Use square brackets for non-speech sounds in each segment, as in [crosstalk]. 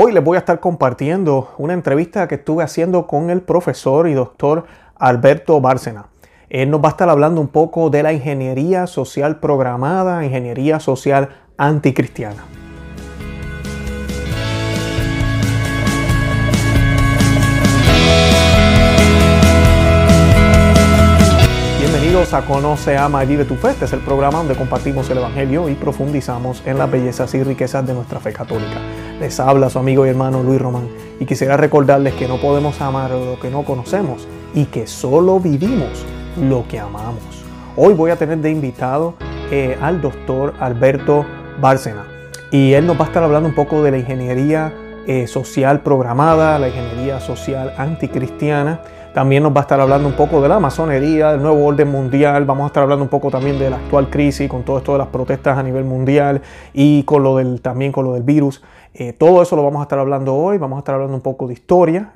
Hoy les voy a estar compartiendo una entrevista que estuve haciendo con el profesor y doctor Alberto Bárcena. Él nos va a estar hablando un poco de la ingeniería social programada, ingeniería social anticristiana. Bienvenidos a Conoce, Ama y Vive tu Fe. Este es el programa donde compartimos el Evangelio y profundizamos en las bellezas y riquezas de nuestra fe católica. Les habla su amigo y hermano Luis Román y quisiera recordarles que no podemos amar lo que no conocemos y que solo vivimos lo que amamos. Hoy voy a tener de invitado eh, al doctor Alberto Bárcena y él nos va a estar hablando un poco de la ingeniería eh, social programada, la ingeniería social anticristiana también nos va a estar hablando un poco de la masonería, del nuevo orden mundial. Vamos a estar hablando un poco también de la actual crisis, con todo esto de las protestas a nivel mundial y con lo del, también con lo del virus. Eh, todo eso lo vamos a estar hablando hoy. Vamos a estar hablando un poco de historia.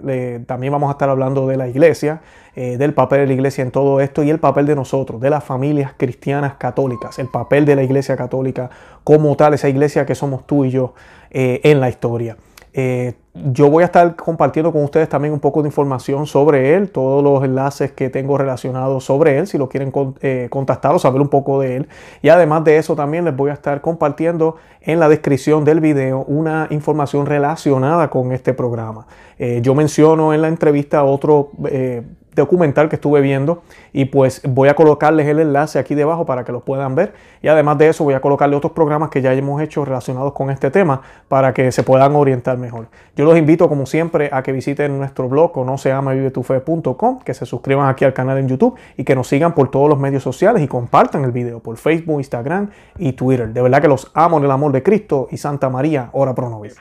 también vamos a estar hablando de la iglesia, eh, del papel de la iglesia en todo esto y el papel de nosotros, de las familias cristianas católicas, el papel de la iglesia católica como tal, esa iglesia que somos tú y yo eh, en la historia. Eh, yo voy a estar compartiendo con ustedes también un poco de información sobre él, todos los enlaces que tengo relacionados sobre él, si lo quieren eh, contactar o saber un poco de él. Y además de eso también les voy a estar compartiendo en la descripción del video una información relacionada con este programa. Eh, yo menciono en la entrevista otro documental que estuve viendo y pues voy a colocarles el enlace aquí debajo para que lo puedan ver y además de eso voy a colocarle otros programas que ya hemos hecho relacionados con este tema para que se puedan orientar mejor. Yo los invito como siempre a que visiten nuestro blog o no se llama vivetufe.com, que se suscriban aquí al canal en YouTube y que nos sigan por todos los medios sociales y compartan el video por Facebook, Instagram y Twitter. De verdad que los amo en el amor de Cristo y Santa María, ora pro nobis.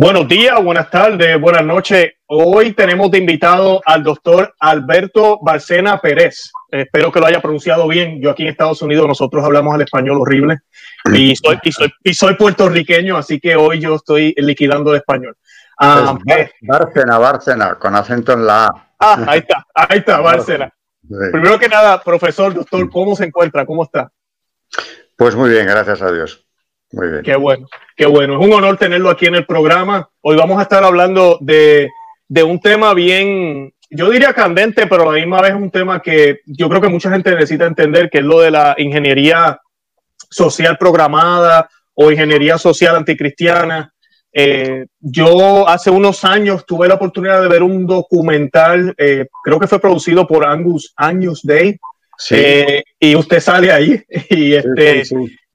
Buenos días, buenas tardes, buenas noches. Hoy tenemos de invitado al doctor Alberto Barcena Pérez. Espero que lo haya pronunciado bien. Yo aquí en Estados Unidos nosotros hablamos el español horrible y soy, y soy, puertorriqueño, así que hoy yo estoy liquidando el español. Ah, Bárcena, Bárcena, con acento en la A. Ah, ahí está, ahí está, Bárcena. Primero que nada, profesor, doctor, ¿cómo se encuentra? ¿Cómo está? Pues muy bien, gracias a Dios. Muy bien. Qué bueno, qué bueno. Es un honor tenerlo aquí en el programa. Hoy vamos a estar hablando de, de un tema bien, yo diría candente, pero a la misma vez un tema que yo creo que mucha gente necesita entender, que es lo de la ingeniería social programada o ingeniería social anticristiana. Eh, yo hace unos años tuve la oportunidad de ver un documental, eh, creo que fue producido por Angus, Angus Day, eh, y usted sale ahí [laughs] y este,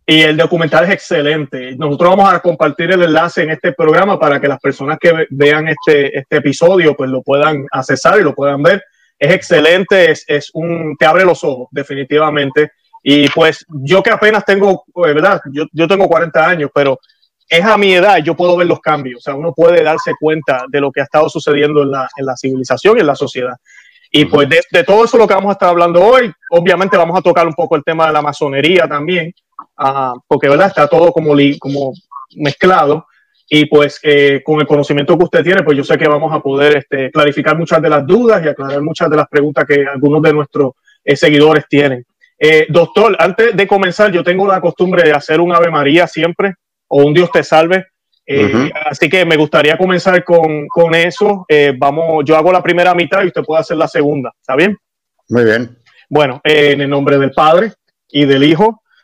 y el documental es excelente. Nosotros vamos a compartir el enlace en este programa para que las personas que vean este, este episodio pues lo puedan accesar y lo puedan ver. Es excelente, es, es un, te abre los ojos definitivamente. Y pues yo que apenas tengo, pues, ¿verdad? Yo, yo tengo 40 años, pero es a mi edad, yo puedo ver los cambios. O sea, uno puede darse cuenta de lo que ha estado sucediendo en la, en la civilización y en la sociedad. Y pues de, de, todo eso lo que vamos a estar hablando hoy, obviamente vamos a tocar un poco el tema de la masonería también, porque ¿verdad? está todo como, como mezclado. Y pues eh, con el conocimiento que usted tiene, pues yo sé que vamos a poder este, clarificar muchas de las dudas y aclarar muchas de las preguntas que algunos de nuestros eh, seguidores tienen. Eh, doctor, antes de comenzar, yo tengo la costumbre de hacer un Ave María siempre, o un Dios te salve. Así que me gustaría comenzar con, con eso. vamos, yo hago la primera mitad y usted puede hacer la segunda. ¿Está bien? Muy bien. Bueno, en el nombre del Padre y del Hijo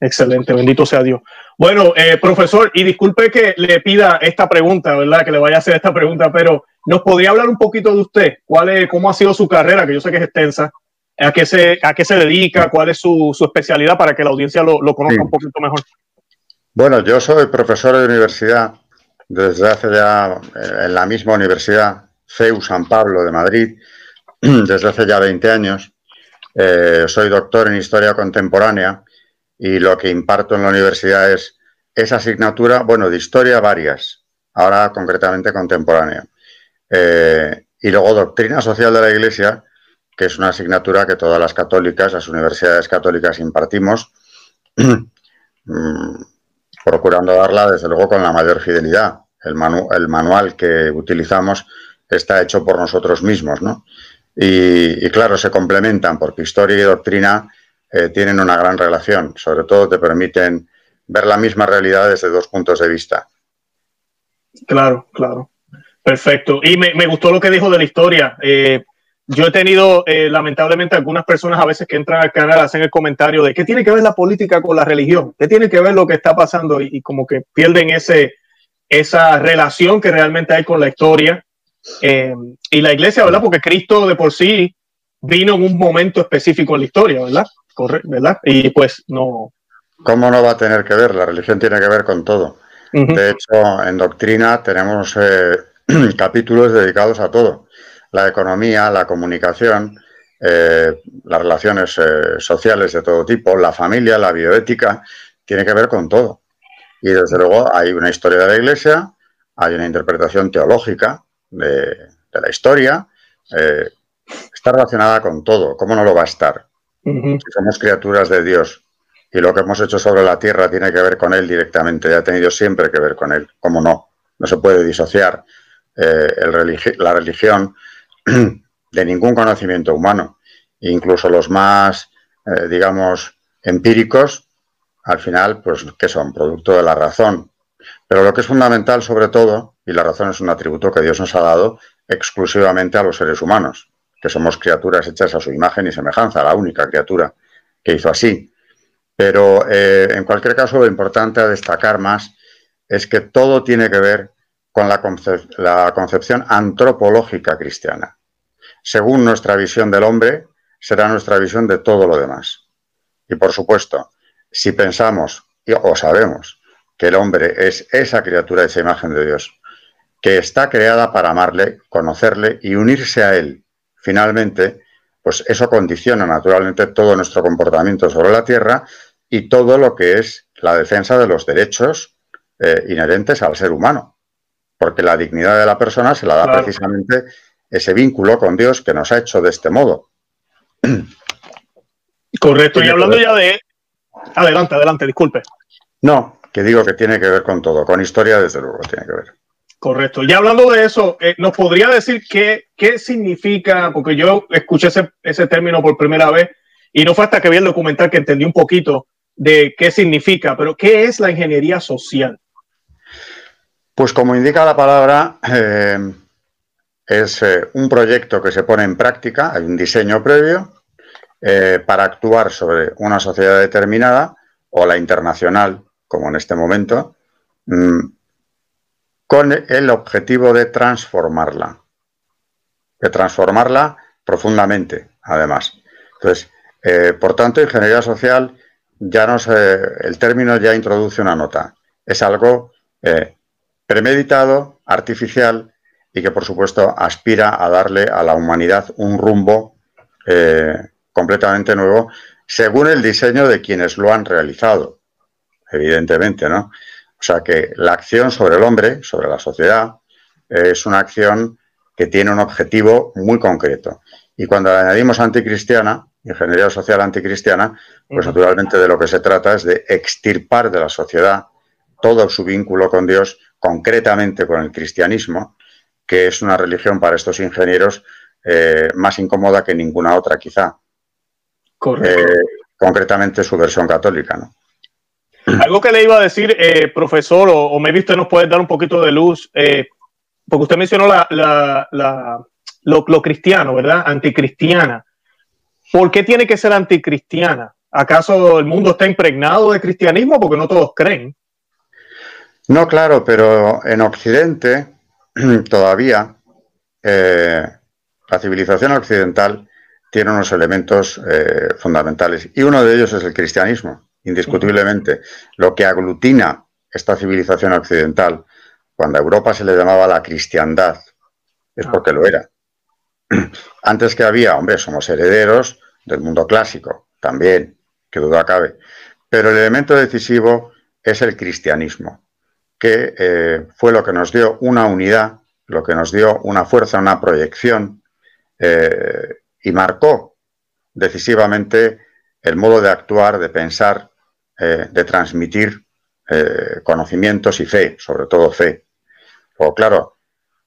Excelente, bendito sea Dios. Bueno, eh, profesor, y disculpe que le pida esta pregunta, ¿verdad? Que le vaya a hacer esta pregunta, pero ¿nos podría hablar un poquito de usted? ¿Cuál es, ¿Cómo ha sido su carrera? Que yo sé que es extensa. ¿A qué se, a qué se dedica? ¿Cuál es su, su especialidad para que la audiencia lo, lo conozca un poquito mejor? Bueno, yo soy profesor de universidad desde hace ya, eh, en la misma universidad, CEU San Pablo de Madrid, [clears throat] desde hace ya 20 años. Eh, soy doctor en Historia Contemporánea y lo que imparto en la universidad es esa asignatura, bueno, de historia varias, ahora concretamente contemporánea. Eh, y luego doctrina social de la Iglesia, que es una asignatura que todas las católicas, las universidades católicas impartimos, [clears throat] mm, procurando darla desde luego con la mayor fidelidad. El, el, manual que utilizamos está hecho por nosotros mismos, ¿no? Y, claro, se complementan porque historia y doctrina eh, tienen una gran relación. Sobre todo te permiten ver la misma realidad desde dos puntos de vista. Claro, claro. Perfecto. Y me, gustó lo que dijo de la historia. Eh, yo he tenido, eh, lamentablemente, algunas personas a veces que entran al canal hacen el comentario de qué tiene que ver la política con la religión, qué tiene que ver lo que está pasando y, como que pierden ese, esa relación que realmente hay con la historia y la iglesia, ¿verdad? Porque Cristo de por sí vino en un momento específico en la historia, ¿verdad? Correcto, ¿verdad? Y pues no. ¿Cómo no va a tener que ver? La religión tiene que ver con todo. De hecho, en doctrina tenemos [clears throat] capítulos dedicados a todo. La economía, la comunicación, eh, las relaciones eh, sociales de todo tipo, la familia, la bioética, tiene que ver con todo. Y desde luego hay una historia de la Iglesia, hay una interpretación teológica de, la historia, eh, está relacionada con todo. ¿Cómo no lo va a estar? Somos criaturas de Dios y lo que hemos hecho sobre la tierra tiene que ver con Él directamente, ha tenido siempre que ver con Él. ¿Cómo no? No se puede disociar eh, la religión [clears throat] de ningún conocimiento humano. Incluso los más, eh, digamos, empíricos, al final, pues, que son? Producto de la razón. Pero lo que es fundamental, sobre todo, y la razón es un atributo que Dios nos ha dado exclusivamente a los seres humanos, que somos criaturas hechas a su imagen y semejanza, la única criatura que hizo así. Pero eh, en cualquier caso, lo importante a destacar más es que todo tiene que ver con la, concepción antropológica cristiana. Según nuestra visión del hombre, será nuestra visión de todo lo demás. Y por supuesto, si pensamos o sabemos que el hombre es esa criatura, esa imagen de Dios, que está creada para amarle, conocerle y unirse a él, finalmente, pues eso condiciona naturalmente todo nuestro comportamiento sobre la tierra y todo lo que es la defensa de los derechos eh, inherentes al ser humano porque la dignidad de la persona se la da precisamente ese vínculo con Dios que nos ha hecho de este modo. Correcto, y hablando ya de... Adelante, adelante, disculpe. No, que digo que tiene que ver con todo, con historia desde luego tiene que ver. Correcto. Ya hablando de eso, eh, ¿nos podría decir qué, qué significa? Porque yo escuché ese, ese, término por primera vez y no fue hasta que vi el documental que entendí un poquito de qué significa, pero ¿qué es la ingeniería social? Pues como indica la palabra, eh, es eh, un proyecto que se pone en práctica, hay un diseño previo para actuar sobre una sociedad determinada o la internacional, como en este momento, mm, con el objetivo de transformarla, de transformarla profundamente, además. Entonces, por tanto, ingeniería social ya no se, el término ya introduce una nota. Es algo premeditado, artificial y que por supuesto aspira a darle a la humanidad un rumbo eh, completamente nuevo según el diseño de quienes lo han realizado, evidentemente, ¿no? O sea que la acción sobre el hombre, sobre la sociedad, es una acción que tiene un objetivo muy concreto. Y cuando añadimos anticristiana, ingeniería social anticristiana, pues naturalmente de lo que se trata es de extirpar de la sociedad todo su vínculo con Dios concretamente con el cristianismo, que es una religión para estos ingenieros eh, más incómoda que ninguna otra, quizá. Correcto. Eh, concretamente su versión católica, ¿no? Algo que le iba a decir, eh, profesor, o, me me usted nos puede dar un poquito de luz, porque usted mencionó la, lo, lo, cristiano, ¿verdad? Anticristiana. ¿Por qué tiene que ser anticristiana? ¿Acaso el mundo está impregnado de cristianismo? Porque no todos creen. No, claro, pero en Occidente [clears throat] todavía eh, la civilización occidental tiene unos elementos eh, fundamentales y uno de ellos es el cristianismo, indiscutiblemente. Lo que aglutina esta civilización occidental, cuando a Europa se le llamaba la cristiandad, es ah. porque lo era. [clears throat] Antes que había, hombre, somos herederos del mundo clásico, también, que duda cabe. Pero el elemento decisivo es el cristianismo que eh, fue lo que nos dio una unidad, lo que nos dio una fuerza, una proyección, eh, y marcó decisivamente el modo de actuar, de pensar, eh, de transmitir eh, conocimientos y fe, sobre todo fe. O claro,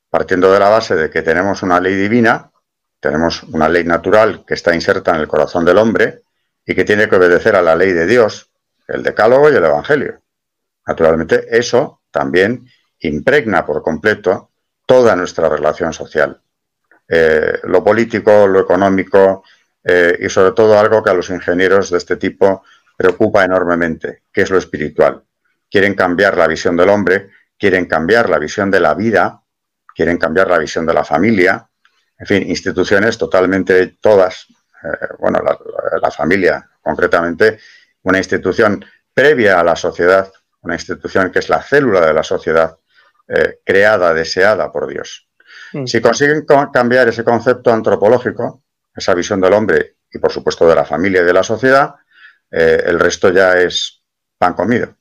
partiendo de la base de que tenemos una ley divina, tenemos una ley natural que está inserta en el corazón del hombre y que tiene que obedecer a la ley de Dios, el decálogo y el evangelio. Naturalmente, eso también impregna por completo toda nuestra relación social. Eh, lo político, lo económico y sobre todo algo que a los ingenieros de este tipo preocupa enormemente, que es lo espiritual. Quieren cambiar la visión del hombre, quieren cambiar la visión de la vida, quieren cambiar la visión de la familia, en fin, instituciones totalmente todas, eh, bueno, la familia concretamente, una institución previa a la sociedad, una institución que es la célula de la sociedad, eh, creada, deseada por Dios. Mm. Si consiguen cambiar ese concepto antropológico, esa visión del hombre y por supuesto de la familia y de la sociedad, eh, el resto ya es pan comido.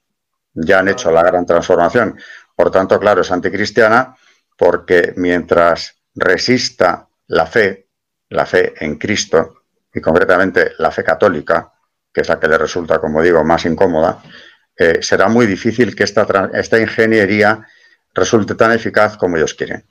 Ya han hecho la gran transformación. Por tanto, claro, es anticristiana porque mientras resista la fe, la fe en Cristo, y concretamente la fe católica, que es la que le resulta, como digo, más incómoda, eh, será muy difícil que esta, esta ingeniería resulte tan eficaz como ellos quieren.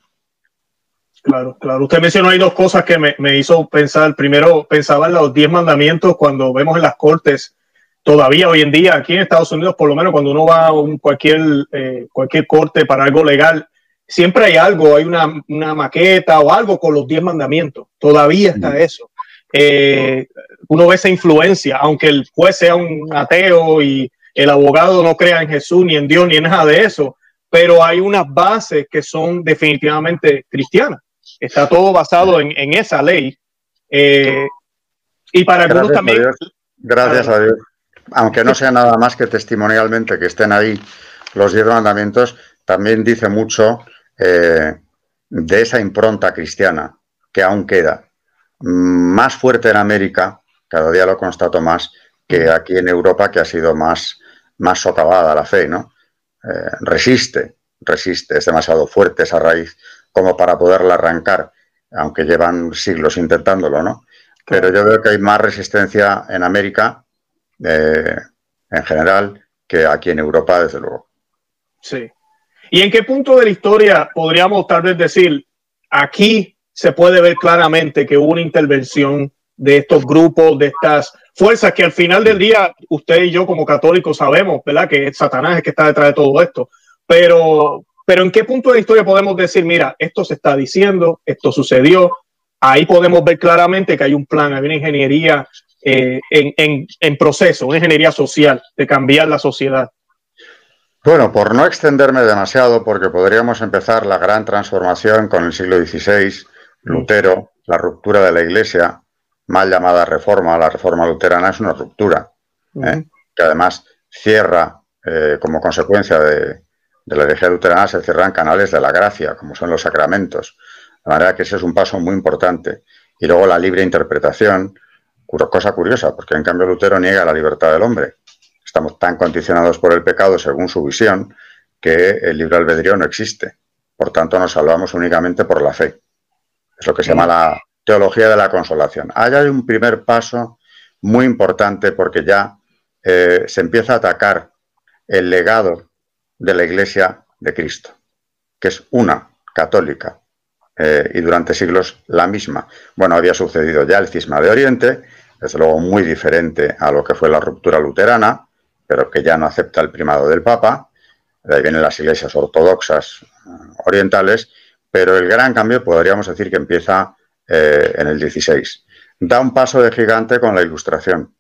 Claro, claro. Usted mencionó ahí dos cosas que me, hizo pensar. Primero, pensaba en los diez mandamientos cuando vemos en las cortes, todavía hoy en día, aquí en Estados Unidos, por lo menos cuando uno va a un, cualquier, eh, cualquier corte para algo legal, siempre hay algo, hay una, maqueta o algo con los diez mandamientos. Todavía está eso. Eh, uno ve esa influencia, aunque el juez sea un ateo y el abogado no crea en Jesús, ni en Dios, ni en nada de eso, pero hay unas bases que son definitivamente cristianas. Está todo basado en, esa ley. Eh, y para algunos también. Gracias a Dios. Aunque no sea nada más que testimonialmente que estén ahí los diez mandamientos, también dice mucho eh, de esa impronta cristiana que aún queda. Más fuerte en América, cada día lo constato más, que aquí en Europa, que ha sido más, más socavada la fe, ¿no? Eh, resiste, resiste, es demasiado fuerte esa raíz como para poderla arrancar, aunque llevan siglos intentándolo, ¿no? Pero yo veo que hay más resistencia en América, eh, en general, que aquí en Europa, desde luego. Sí. ¿Y en qué punto de la historia podríamos tal vez decir, aquí se puede ver claramente que hubo una intervención de estos grupos, de estas fuerzas que al final del día usted y yo como católicos sabemos, ¿verdad? Que Satanás es que está detrás de todo esto. Pero, pero ¿en qué punto de la historia podemos decir, mira, esto se está diciendo, esto sucedió? Ahí podemos ver claramente que hay un plan, hay una ingeniería eh, en, en proceso, una ingeniería social de cambiar la sociedad. Bueno, por no extenderme demasiado, porque podríamos empezar la gran transformación con el siglo XVI, Lutero, la ruptura de la Iglesia, mal llamada reforma, la reforma luterana es una ruptura, ¿eh? que además cierra, eh, como consecuencia de, la herejía luterana, se cierran canales de la gracia, como son los sacramentos. De manera que ese es un paso muy importante. Y luego la libre interpretación, cosa curiosa, porque en cambio Lutero niega la libertad del hombre. Estamos tan condicionados por el pecado, según su visión, que el libre albedrío no existe. Por tanto, nos salvamos únicamente por la fe. Es lo que se llama la, teología de la consolación. Ahí hay un primer paso muy importante porque ya eh, se empieza a atacar el legado de la Iglesia de Cristo, que es una católica eh, y durante siglos la misma. Bueno, había sucedido ya el cisma de Oriente, desde luego muy diferente a lo que fue la ruptura luterana, pero que ya no acepta el primado del Papa. De ahí vienen las iglesias ortodoxas eh, orientales, pero el gran cambio podríamos decir que empieza eh, en el 16. Da un paso de gigante con la ilustración,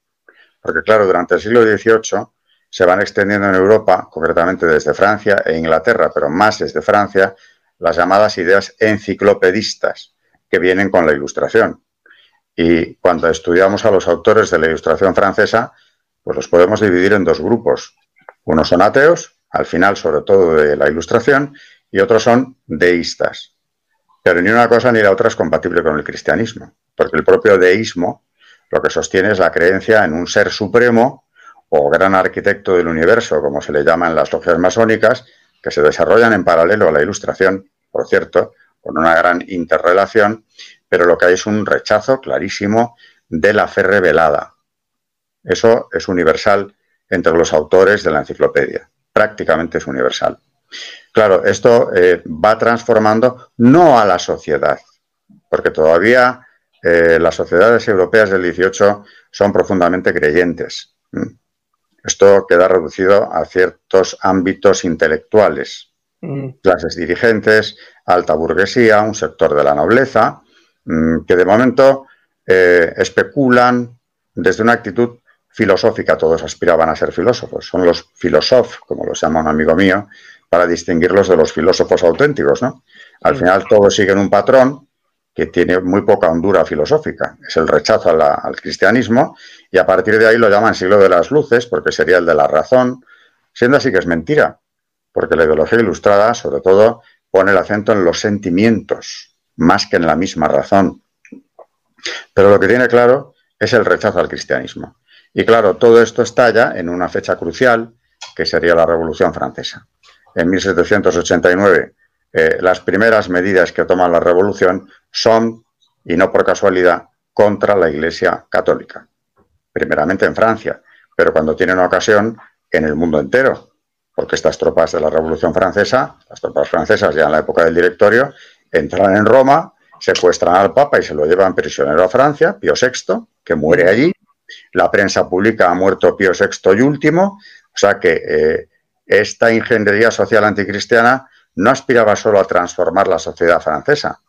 porque claro, durante el siglo XVIII se van extendiendo en Europa, concretamente desde Francia e Inglaterra, pero más desde Francia, las llamadas ideas enciclopedistas que vienen con la ilustración. Y cuando estudiamos a los autores de la ilustración francesa, pues los podemos dividir en dos grupos. Unos son ateos, al final sobre todo de la ilustración, y otros son deístas. Pero ni una cosa ni la otra es compatible con el cristianismo, porque el propio deísmo lo que sostiene es la creencia en un ser supremo o gran arquitecto del universo, como se le llama en las logias masónicas, que se desarrollan en paralelo a la ilustración, por cierto, con una gran interrelación, pero lo que hay es un rechazo clarísimo de la fe revelada. Eso es universal entre los autores de la enciclopedia, prácticamente es universal. Claro, esto eh, va transformando no a la sociedad, porque todavía eh, las sociedades europeas del 18 son profundamente creyentes. Esto queda reducido a ciertos ámbitos intelectuales, mm. clases dirigentes, alta burguesía, un sector de la nobleza, mm, que de momento eh, especulan desde una actitud filosófica. Todos aspiraban a ser filósofos. Son los filósofos, como los llama un amigo mío, para distinguirlos de los filósofos auténticos. ¿no? Al mm. final todos siguen un patrón que tiene muy poca hondura filosófica. Es el rechazo al cristianismo y a partir de ahí lo llaman siglo de las luces porque sería el de la razón, siendo así que es mentira, porque la ideología ilustrada sobre todo pone el acento en los sentimientos más que en la misma razón. Pero lo que tiene claro es el rechazo al cristianismo. Y claro, todo esto estalla en una fecha crucial que sería la Revolución Francesa. En 1789 eh, las primeras medidas que toma la revolución son, y no por casualidad, contra la Iglesia Católica. Primeramente en Francia, pero cuando tienen ocasión, en el mundo entero, porque estas tropas de la Revolución Francesa, las tropas francesas ya en la época del directorio, entran en Roma, secuestran al Papa y se lo llevan prisionero a Francia, Pío VI, que muere allí. La prensa pública ha muerto Pío VI y último, o sea que eh, esta ingeniería social anticristiana no aspiraba solo a transformar la sociedad francesa,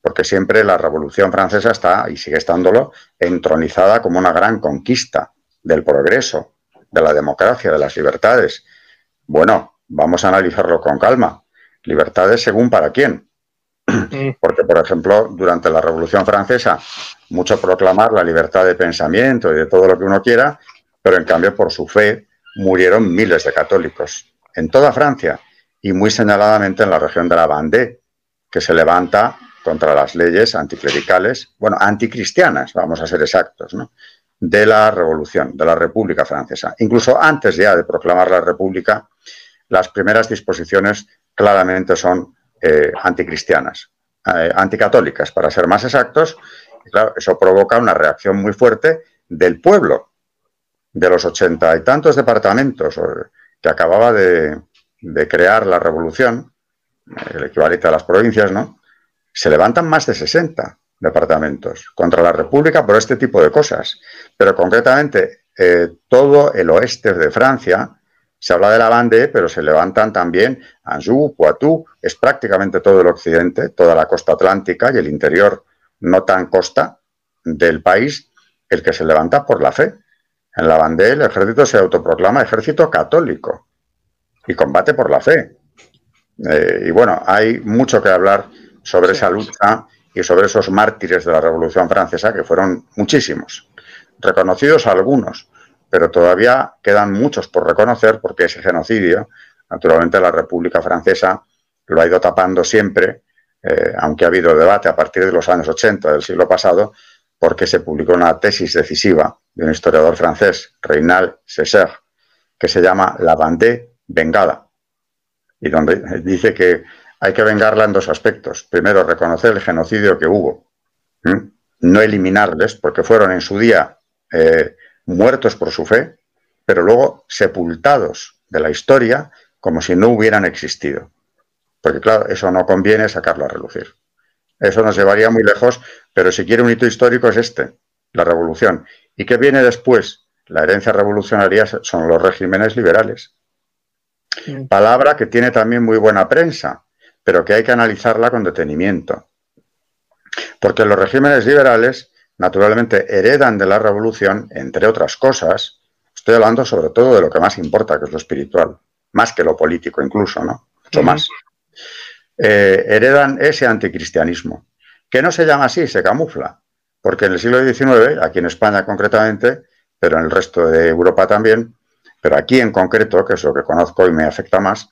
porque siempre la Revolución Francesa está, y sigue estándolo, entronizada como una gran conquista del progreso, de la democracia, de las libertades. Bueno, vamos a analizarlo con calma. Libertades según para quién. [clears throat] Porque, por ejemplo, durante la Revolución Francesa, mucho proclamar la libertad de pensamiento y de todo lo que uno quiera, pero en cambio por su fe murieron miles de católicos en toda Francia y muy señaladamente en la región de la Vendée, que se levanta contra las leyes anticlericales, bueno, anticristianas, vamos a ser exactos, ¿no? de la Revolución, de la República Francesa. Incluso antes ya de proclamar la República, las primeras disposiciones claramente son eh, anticristianas, eh, anticatólicas, para ser más exactos. Claro, eso provoca una reacción muy fuerte del pueblo, de los ochenta y tantos departamentos que acababa de, de crear la revolución, el equivalente a las provincias, ¿no? Se levantan más de 60 departamentos contra la República por este tipo de cosas. Pero concretamente, eh, todo el oeste de Francia, se habla de la Vendée, pero se levantan también Anjou, Poitou, es prácticamente todo el occidente, toda la costa atlántica y el interior no tan costa del país, el que se levanta por la fe. En la Vendée el ejército se autoproclama ejército católico y combate por la fe. Eh, y bueno, hay mucho que hablar sobre esa lucha y sobre esos mártires de la Revolución Francesa, que fueron muchísimos, reconocidos algunos, pero todavía quedan muchos por reconocer porque ese genocidio, naturalmente la República Francesa lo ha ido tapando siempre, eh, aunque ha habido debate a partir de los años 80 del siglo pasado, porque se publicó una tesis decisiva de un historiador francés, Reynald César, que se llama La Vendée vengada. Y donde dice que hay que vengarla en dos aspectos. Primero, reconocer el genocidio que hubo. No eliminarles, porque fueron en su día eh, muertos por su fe, pero luego sepultados de la historia como si no hubieran existido. Porque claro, eso no conviene sacarlo a relucir. Eso nos llevaría muy lejos, pero si quiere un hito histórico es este, la revolución. ¿Y qué viene después? La herencia revolucionaria son los regímenes liberales. Palabra que tiene también muy buena prensa, pero que hay que analizarla con detenimiento. Porque los regímenes liberales, naturalmente, heredan de la revolución, entre otras cosas, estoy hablando sobre todo de lo que más importa, que es lo espiritual, más que lo político incluso, ¿no? Mucho más. Eh, heredan ese anticristianismo, que no se llama así, se camufla, porque en el siglo XIX, aquí en España concretamente, pero en el resto de Europa también, pero aquí en concreto, que es lo que conozco y me afecta más,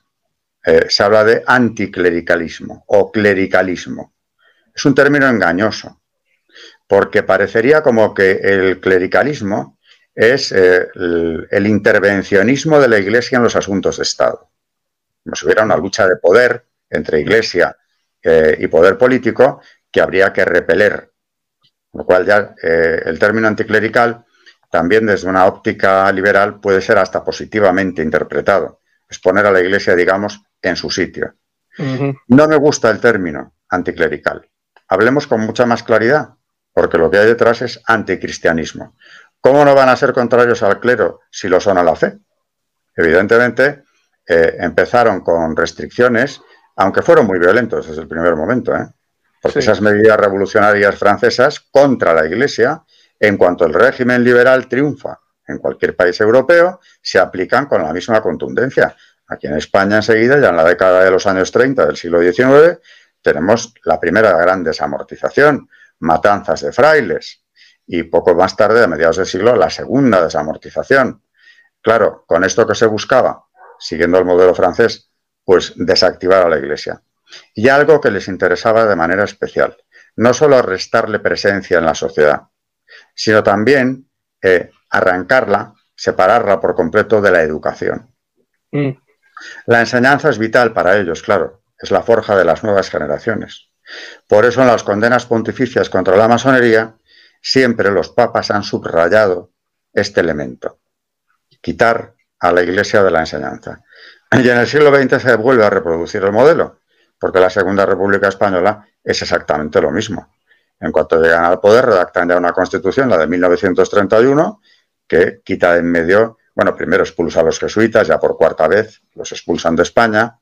eh, se habla de anticlericalismo o clericalismo. Es un término engañoso, porque parecería como que el clericalismo es eh, el, intervencionismo de la Iglesia en los asuntos de Estado. Como si hubiera una lucha de poder entre Iglesia eh, y poder político que habría que repeler lo cual ya el término anticlerical también desde una óptica liberal puede ser hasta positivamente interpretado. Es poner a la Iglesia, digamos, en su sitio. No me gusta el término anticlerical. Hablemos con mucha más claridad, porque lo que hay detrás es anticristianismo. ¿Cómo no van a ser contrarios al clero si lo son a la fe? Evidentemente, eh, empezaron con restricciones, aunque fueron muy violentos desde el primer momento, ¿eh? porque esas medidas revolucionarias francesas contra la Iglesia, en cuanto el régimen liberal triunfa en cualquier país europeo, se aplican con la misma contundencia. Aquí en España enseguida, ya en la década de los años 30 del siglo XIX, tenemos la primera gran desamortización, matanzas de frailes, y poco más tarde, a mediados del siglo, la segunda desamortización. Claro, con esto que se buscaba, siguiendo el modelo francés, pues desactivar a la Iglesia. Y algo que les interesaba de manera especial, no solo restarle presencia en la sociedad, sino también eh, arrancarla, separarla por completo de la educación. Mm. La enseñanza es vital para ellos, claro, es la forja de las nuevas generaciones. Por eso en las condenas pontificias contra la masonería siempre los papas han subrayado este elemento, quitar a la Iglesia de la enseñanza. Y en el siglo XX se vuelve a reproducir el modelo, porque la Segunda República Española es exactamente lo mismo. En cuanto llegan al poder, redactan ya una constitución, la de 1931, que quita en medio, bueno, primero expulsa a los jesuitas, ya por cuarta vez los expulsan de España,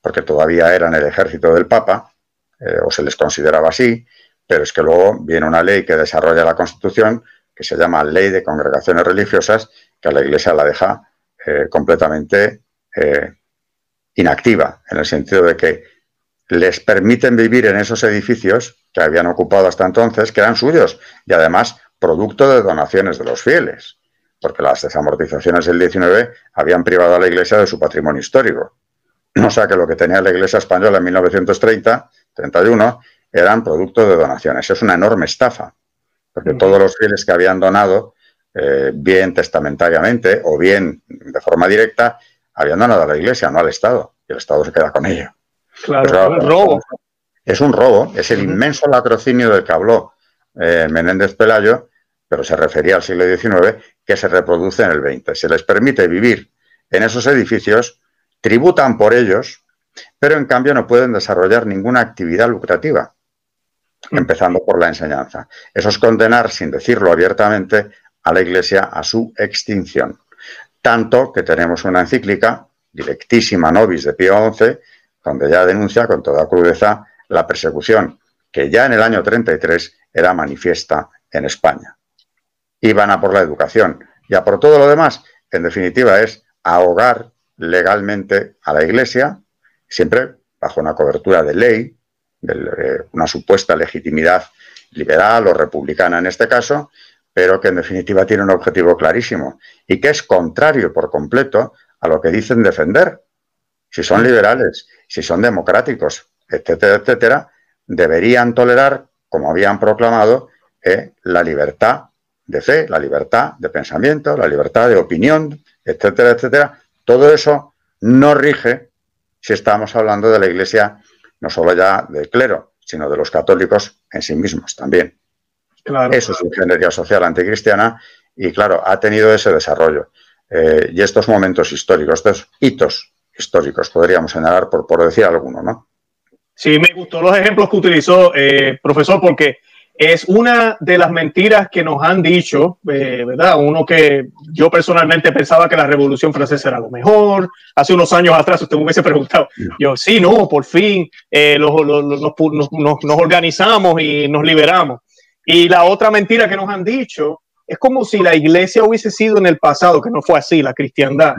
porque todavía eran el ejército del Papa, eh, o se les consideraba así, pero es que luego viene una ley que desarrolla la Constitución, que se llama Ley de Congregaciones Religiosas, que a la Iglesia la deja eh, completamente eh, inactiva, en el sentido de que les permiten vivir en esos edificios que habían ocupado hasta entonces, que eran suyos, y además producto de donaciones de los fieles, porque las desamortizaciones del 19 habían privado a la Iglesia de su patrimonio histórico. O sea que lo que tenía la Iglesia española en 1930, 31, eran producto de donaciones. Es una enorme estafa, porque todos los fieles que habían donado, eh, bien testamentariamente o bien de forma directa, habían donado a la Iglesia, no al Estado, y el Estado se queda con ello. Claro, es un robo. Es un robo, es el inmenso latrocinio del que habló eh, Menéndez Pelayo, pero se refería al siglo XIX, que se reproduce en el XX. Se les permite vivir en esos edificios, tributan por ellos, pero en cambio no pueden desarrollar ninguna actividad lucrativa empezando por la enseñanza. Eso es condenar, sin decirlo abiertamente, a la Iglesia a su extinción. Tanto que tenemos una encíclica, directísima Nobis de Pío XI, donde ya denuncia con toda crudeza la persecución que ya en el año 33 era manifiesta en España. Iban a por la educación y a por todo lo demás. En definitiva, es ahogar legalmente a la Iglesia, siempre bajo una cobertura de ley, de una supuesta legitimidad liberal o republicana en este caso, pero que en definitiva tiene un objetivo clarísimo y que es contrario por completo a lo que dicen defender. Si son liberales, si son democráticos, etcétera, etcétera, deberían tolerar, como habían proclamado, eh, la libertad de fe, la libertad de pensamiento, la libertad de opinión, etcétera, etcétera. Todo eso no rige si estamos hablando de la Iglesia no solo ya del clero, sino de los católicos en sí mismos también. Eso es ingeniería social anticristiana y, claro, ha tenido ese desarrollo. Eh, y estos momentos históricos, estos hitos históricos, podríamos señalar por, por decir alguno, ¿no? Sí, me gustó los ejemplos que utilizó, eh, profesor, porque es una de las mentiras que nos han dicho, eh, ¿verdad? Uno que yo personalmente pensaba que la Revolución Francesa era lo mejor. Hace unos años atrás usted me hubiese [laughs] preguntado, yo, sí, no, por fin eh, nos, organizamos y nos liberamos. Y la otra mentira que nos han dicho es como si la iglesia hubiese sido en el pasado, que no fue así, la cristiandad,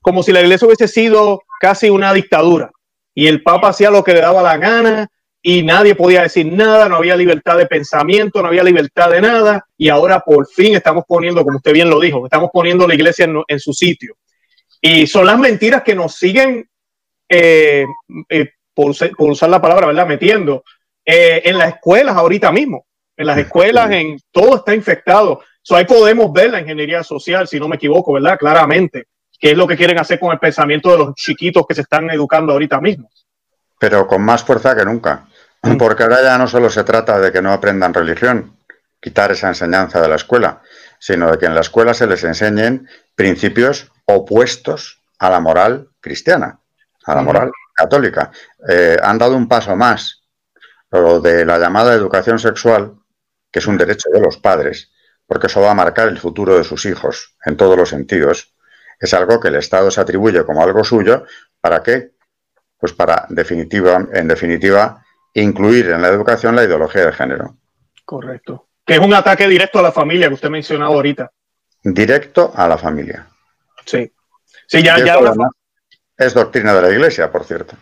como si la iglesia hubiese sido casi una dictadura y el papa hacía lo que le daba la gana y nadie podía decir nada, no había libertad de pensamiento, no había libertad de nada, y ahora por fin estamos poniendo, como usted bien lo dijo, estamos poniendo la iglesia en, su sitio. Y son las mentiras que nos siguen, eh, eh, por, usar la palabra, ¿verdad? Metiendo eh, en las escuelas ahorita mismo. En las escuelas, en todo está infectado. So, ahí podemos ver la ingeniería social, si no me equivoco, ¿verdad? Claramente, qué es lo que quieren hacer con el pensamiento de los chiquitos que se están educando ahorita mismo. Pero con más fuerza que nunca. Porque ahora ya no solo se trata de que no aprendan religión, quitar esa enseñanza de la escuela, sino de que en la escuela se les enseñen principios opuestos a la moral cristiana, a la moral católica. Eh, han dado un paso más, lo de la llamada educación sexual, que es un derecho de los padres, porque eso va a marcar el futuro de sus hijos en todos los sentidos. Es algo que el Estado se atribuye como algo suyo, ¿para qué? Pues para, definitiva, en definitiva, incluir en la educación la ideología de género. Correcto. Que es un ataque directo a la familia que usted mencionaba ahorita. Directo a la familia. Sí. Sí, ya, ya Es doctrina de la iglesia, por cierto.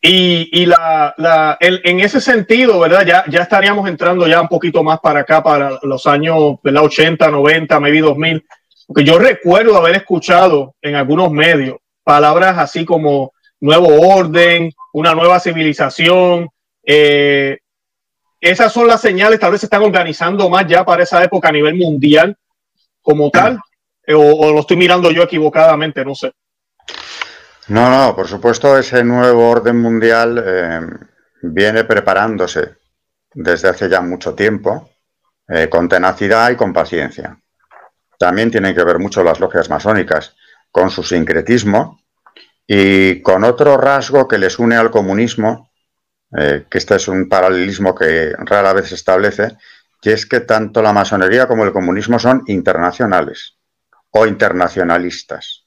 Y, la, la en ese sentido, ¿verdad? Ya, ya estaríamos entrando ya un poquito más para acá, para los años ¿verdad? 80, 90, maybe 2000. Porque yo recuerdo haber escuchado en algunos medios palabras así como nuevo orden, una nueva civilización. Eh, esas son las señales, tal vez se están organizando más ya para esa época a nivel mundial como tal, eh, o, lo estoy mirando yo equivocadamente, no sé. No, no, por supuesto ese nuevo orden mundial eh, viene preparándose desde hace ya mucho tiempo, con tenacidad y con paciencia. También tienen que ver mucho las logias masónicas con su sincretismo y con otro rasgo que les une al comunismo, eh, que este es un paralelismo que rara vez se establece, que es que tanto la masonería como el comunismo son internacionales o internacionalistas.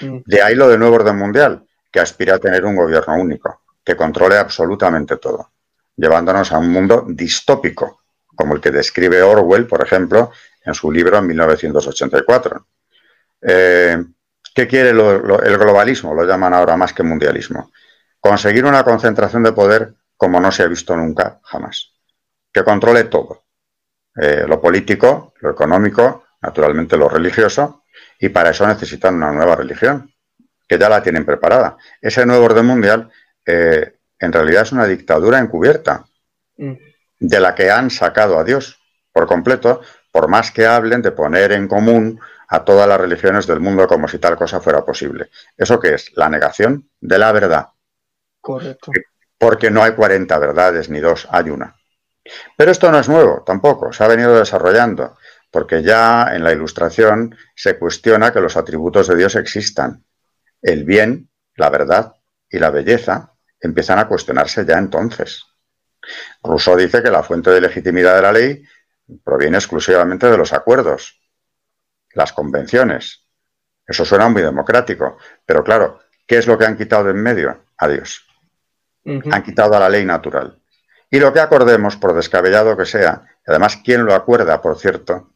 Mm. De ahí lo del nuevo orden mundial, que aspira a tener un gobierno único, que controle absolutamente todo, llevándonos a un mundo distópico, como el que describe Orwell, por ejemplo, en su libro en 1984. Eh, ¿Qué quiere el globalismo? Lo llaman ahora más que mundialismo. Conseguir una concentración de poder como no se ha visto nunca, jamás. Que controle todo. Eh, lo político, lo económico, naturalmente lo religioso, y para eso necesitan una nueva religión, que ya la tienen preparada. Ese nuevo orden mundial eh, en realidad es una dictadura encubierta, mm. de la que han sacado a Dios por completo, por más que hablen de poner en común a todas las religiones del mundo como si tal cosa fuera posible. ¿Eso qué es? La negación de la verdad. Correcto. Porque no hay 40 verdades ni dos, hay una. Pero esto no es nuevo tampoco, se ha venido desarrollando, porque ya en la ilustración se cuestiona que los atributos de Dios existan. El bien, la verdad y la belleza empiezan a cuestionarse ya entonces. Rousseau dice que la fuente de legitimidad de la ley proviene exclusivamente de los acuerdos, las convenciones. Eso suena muy democrático, pero claro, ¿qué es lo que han quitado de en medio? A Dios. Han quitado a la ley natural. Y lo que acordemos, por descabellado que sea, además, ¿quién lo acuerda, por cierto?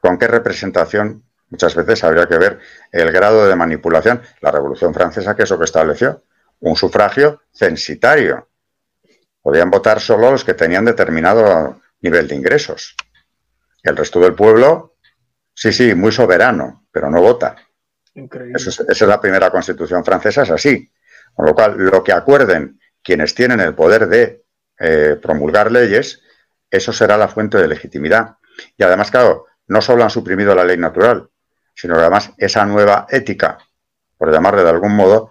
¿Con qué representación? Muchas veces habría que ver el grado de manipulación. La Revolución Francesa, ¿qué es lo que estableció? Un sufragio censitario. Podían votar solo los que tenían determinado nivel de ingresos. El resto del pueblo Sí, sí, muy soberano, pero no vota. esa es la primera constitución francesa, es así. Con lo cual, lo que acuerden quienes tienen el poder de eh, promulgar leyes, eso será la fuente de legitimidad. Y además, claro, no solo han suprimido la ley natural, sino que además esa nueva ética, por llamarle de algún modo,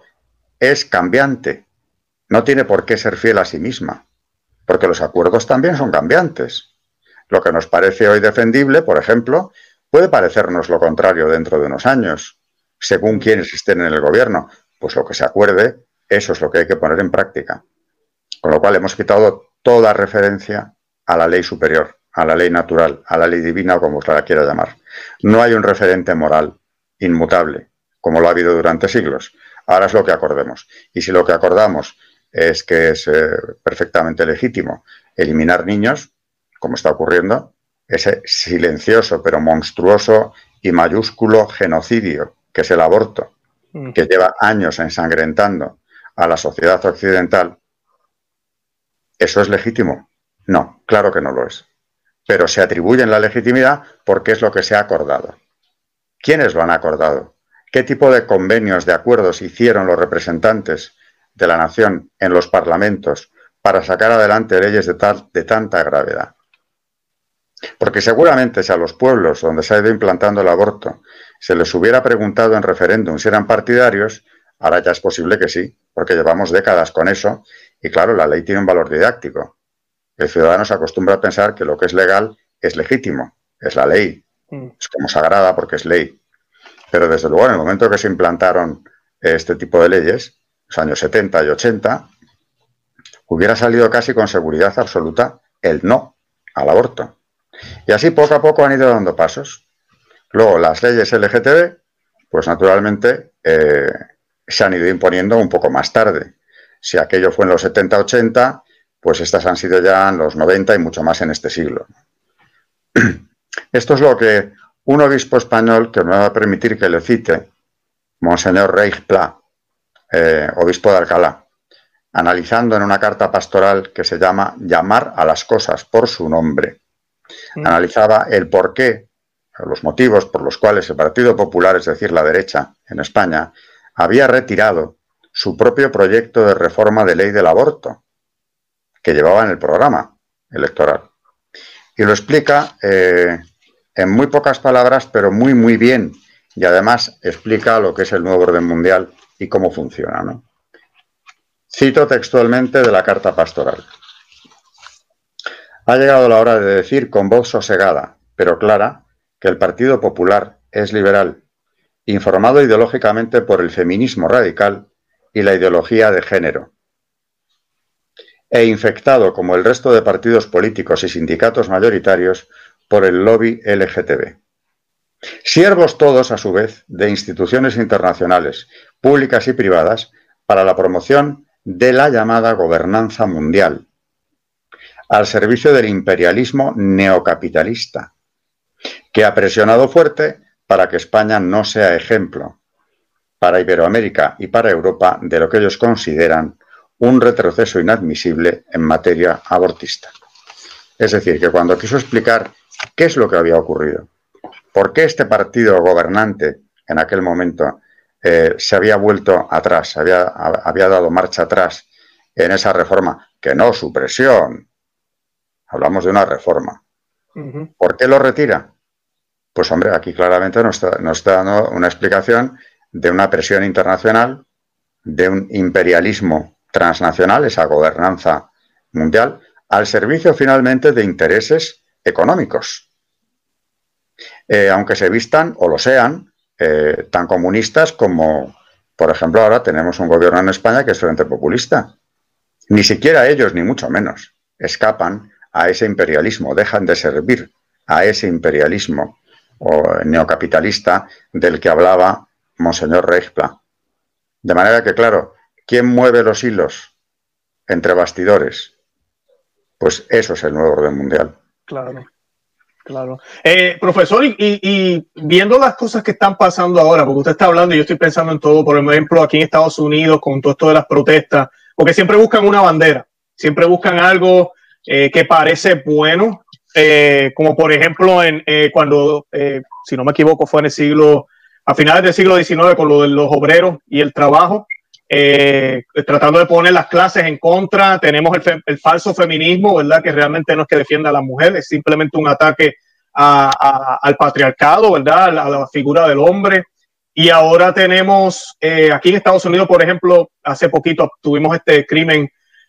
es cambiante. No tiene por qué ser fiel a sí misma, porque los acuerdos también son cambiantes. Lo que nos parece hoy defendible, por ejemplo, Puede parecernos lo contrario dentro de unos años, según quienes estén en el gobierno. Pues lo que se acuerde, eso es lo que hay que poner en práctica. Con lo cual hemos quitado toda referencia a la ley superior, a la ley natural, a la ley divina o como usted la quiera llamar. No hay un referente moral inmutable, como lo ha habido durante siglos. Ahora es lo que acordemos. Y si lo que acordamos es que es eh, perfectamente legítimo eliminar niños, como está ocurriendo, ese silencioso pero monstruoso y mayúsculo genocidio que es el aborto, mm. que lleva años ensangrentando a la sociedad occidental, ¿eso es legítimo? No, claro que no lo es. Pero se atribuyen la legitimidad porque es lo que se ha acordado. ¿Quiénes lo han acordado? ¿Qué tipo de convenios, de acuerdos hicieron los representantes de la nación en los parlamentos para sacar adelante leyes de, tal, de tanta gravedad? Porque seguramente si a los pueblos donde se ha ido implantando el aborto se les hubiera preguntado en referéndum si eran partidarios, ahora ya es posible que sí, porque llevamos décadas con eso y claro, la ley tiene un valor didáctico. el ciudadano se acostumbra a pensar que lo que es legal es legítimo, es la ley, mm. es como sagrada porque es ley. Pero desde luego, en el momento que se implantaron este tipo de leyes, los años 70 y 80, hubiera salido casi con seguridad absoluta el no al aborto. Y así poco a poco han ido dando pasos. Luego, las leyes LGTB, pues naturalmente eh, se han ido imponiendo un poco más tarde. Si aquello fue en los 70-80, pues estas han sido ya en los 90 y mucho más en este siglo. [clears throat] Esto es lo que un obispo español, que me va a permitir que le cite, Monseñor Reich Pla, eh, obispo de Alcalá, analizando en una carta pastoral que se llama Llamar a las cosas por su nombre, mm. analizaba el porqué, los motivos por los cuales el Partido Popular, es decir, la derecha en España, había retirado su propio proyecto de reforma de ley del aborto, que llevaba en el programa electoral. Y lo explica eh, en muy pocas palabras, pero muy, muy bien. Y además explica lo que es el nuevo orden mundial y cómo funciona. ¿no? Cito textualmente de la carta pastoral. Ha llegado la hora de decir con voz sosegada, pero clara, que el Partido Popular es liberal, informado ideológicamente por el feminismo radical y la ideología de género, e infectado como el resto de partidos políticos y sindicatos mayoritarios por el lobby LGTB. Siervos todos, a su vez, de instituciones internacionales, públicas y privadas, para la promoción de la llamada gobernanza mundial, al servicio del imperialismo neocapitalista, que ha presionado fuerte para que España no sea ejemplo para Iberoamérica y para Europa de lo que ellos consideran un retroceso inadmisible en materia abortista. Es decir, que cuando quiso explicar qué es lo que había ocurrido, por qué este partido gobernante en aquel momento eh, se había vuelto atrás, había, había dado marcha atrás en esa reforma, que no supresión, hablamos de una reforma. ¿Por qué lo retira? Pues hombre, aquí claramente nos nos está dando una explicación de una presión internacional, de un imperialismo transnacional, esa gobernanza mundial, al servicio finalmente de intereses económicos. Eh, aunque se vistan o lo sean eh, tan comunistas como, por ejemplo, ahora tenemos un gobierno en España que es frente populista. Ni siquiera ellos, ni mucho menos, escapan a ese imperialismo, dejan de servir a ese imperialismo neocapitalista del que hablaba Monseñor Reichpla. De manera que, claro, ¿Quién mueve los hilos entre bastidores? Pues eso es el nuevo orden mundial. Claro, claro. Eh, profesor, y, viendo las cosas que están pasando ahora, porque usted está hablando y yo estoy pensando en todo, por ejemplo, aquí en Estados Unidos, con todo esto de las protestas, porque siempre buscan una bandera, siempre buscan algo eh, que parece bueno, eh, como por ejemplo en, cuando, si no me equivoco, fue en el siglo, a finales del siglo XIX, con lo de los obreros y el trabajo, eh, tratando de poner las clases en contra. Tenemos el, falso feminismo, ¿verdad? Que realmente no es que defienda a las mujeres, es simplemente un ataque al patriarcado, ¿verdad? A la, figura del hombre. Y ahora tenemos eh, aquí en Estados Unidos, por ejemplo, hace poquito tuvimos este crimen,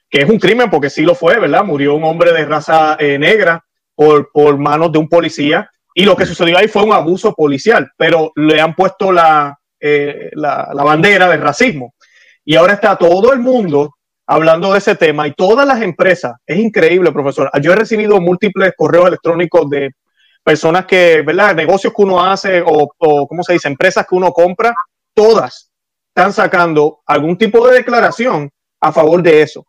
que es un crimen porque sí lo fue, ¿verdad? Murió un hombre de raza eh, negra por, manos de un policía. Y lo que sucedió ahí fue un abuso policial, pero le han puesto la, la, la bandera del racismo. Y ahora está todo el mundo hablando de ese tema y todas las empresas. Es increíble, profesor. Yo he recibido múltiples correos electrónicos de personas que, ¿verdad? Negocios que uno hace o, o ¿cómo se dice? Empresas que uno compra. Todas están sacando algún tipo de declaración a favor de eso.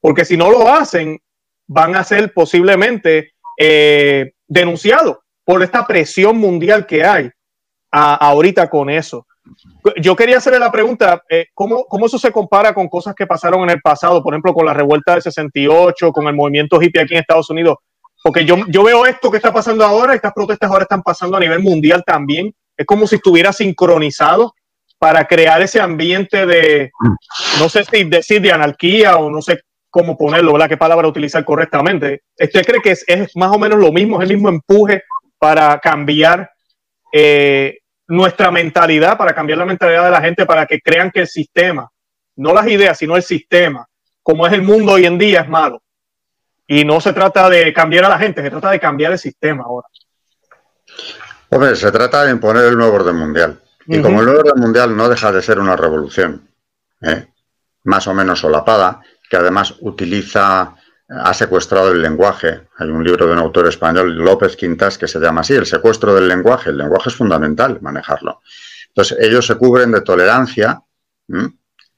Porque si no lo hacen, van a ser posiblemente eh, denunciados por esta presión mundial que hay ahorita con eso. Yo quería hacerle la pregunta, eh, ¿cómo, ¿cómo, eso se compara con cosas que pasaron en el pasado, por ejemplo, con la revuelta del 68, con el movimiento hippie aquí en Estados Unidos? Porque yo, yo veo esto que está pasando ahora, estas protestas ahora están pasando a nivel mundial también. Es como si estuviera sincronizado para crear ese ambiente de, no sé si decir de anarquía o no sé cómo ponerlo, ¿verdad? ¿Qué palabra utilizar correctamente? ¿Usted cree que es, es más o menos lo mismo, es el mismo empuje para cambiar eh, nuestra mentalidad, para cambiar la mentalidad de la gente, para que crean que el sistema, no las ideas, sino el sistema, como es el mundo hoy en día, es malo. Y no se trata de cambiar a la gente, se trata de cambiar el sistema ahora. Hombre, se trata de imponer el nuevo orden mundial. Y como el nuevo orden mundial no deja de ser una revolución, ¿eh? más o menos solapada, que además utiliza, ha secuestrado el lenguaje. Hay un libro de un autor español, López Quintas, que se llama así, el secuestro del lenguaje. El lenguaje es fundamental manejarlo. Entonces, ellos se cubren de tolerancia,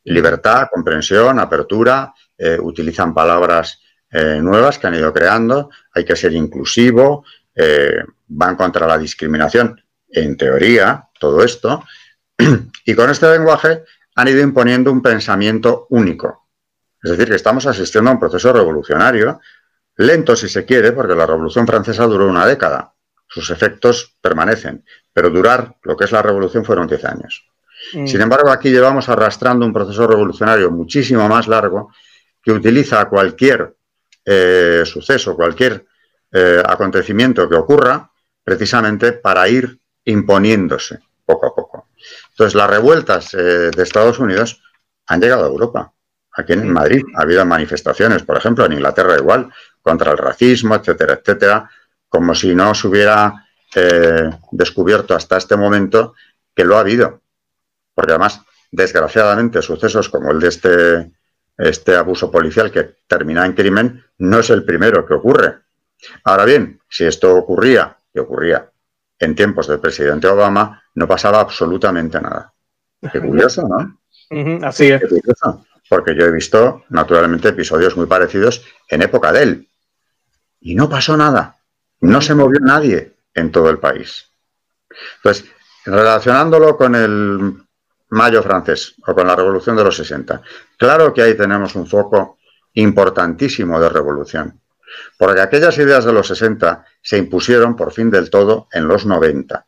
libertad, comprensión, apertura, eh, utilizan palabras eh, nuevas que han ido creando, hay que ser inclusivo, eh, van contra la discriminación, en teoría, todo esto, [clears throat] y con este lenguaje han ido imponiendo un pensamiento único. Es decir, que estamos asistiendo a un proceso revolucionario, lento si se quiere, porque la Revolución Francesa duró una década, sus efectos permanecen, pero durar lo que es la revolución fueron 10 años. Mm. Sin embargo, aquí llevamos arrastrando un proceso revolucionario muchísimo más largo que utiliza cualquier eh, suceso, cualquier eh, acontecimiento que ocurra, precisamente para ir imponiéndose poco a poco. Entonces, las revueltas eh, de Estados Unidos han llegado a Europa. Aquí en Madrid ha habido manifestaciones, por ejemplo, en Inglaterra igual, contra el racismo, etcétera, etcétera, como si no se hubiera descubierto hasta este momento que lo ha habido. Porque además, desgraciadamente, sucesos como el de este este abuso policial que termina en crimen no es el primero que ocurre. Ahora bien, si esto ocurría, que ocurría en tiempos del presidente Obama, no pasaba absolutamente nada. Qué curioso, ¿no? así es. Porque yo he visto, naturalmente, episodios muy parecidos en época de él. Y no pasó nada. No se movió nadie en todo el país. Entonces, relacionándolo con el Mayo francés o con la Revolución de los 60. Claro que ahí tenemos un foco importantísimo de revolución, porque aquellas ideas de los 60 se impusieron por fin del todo en los 90,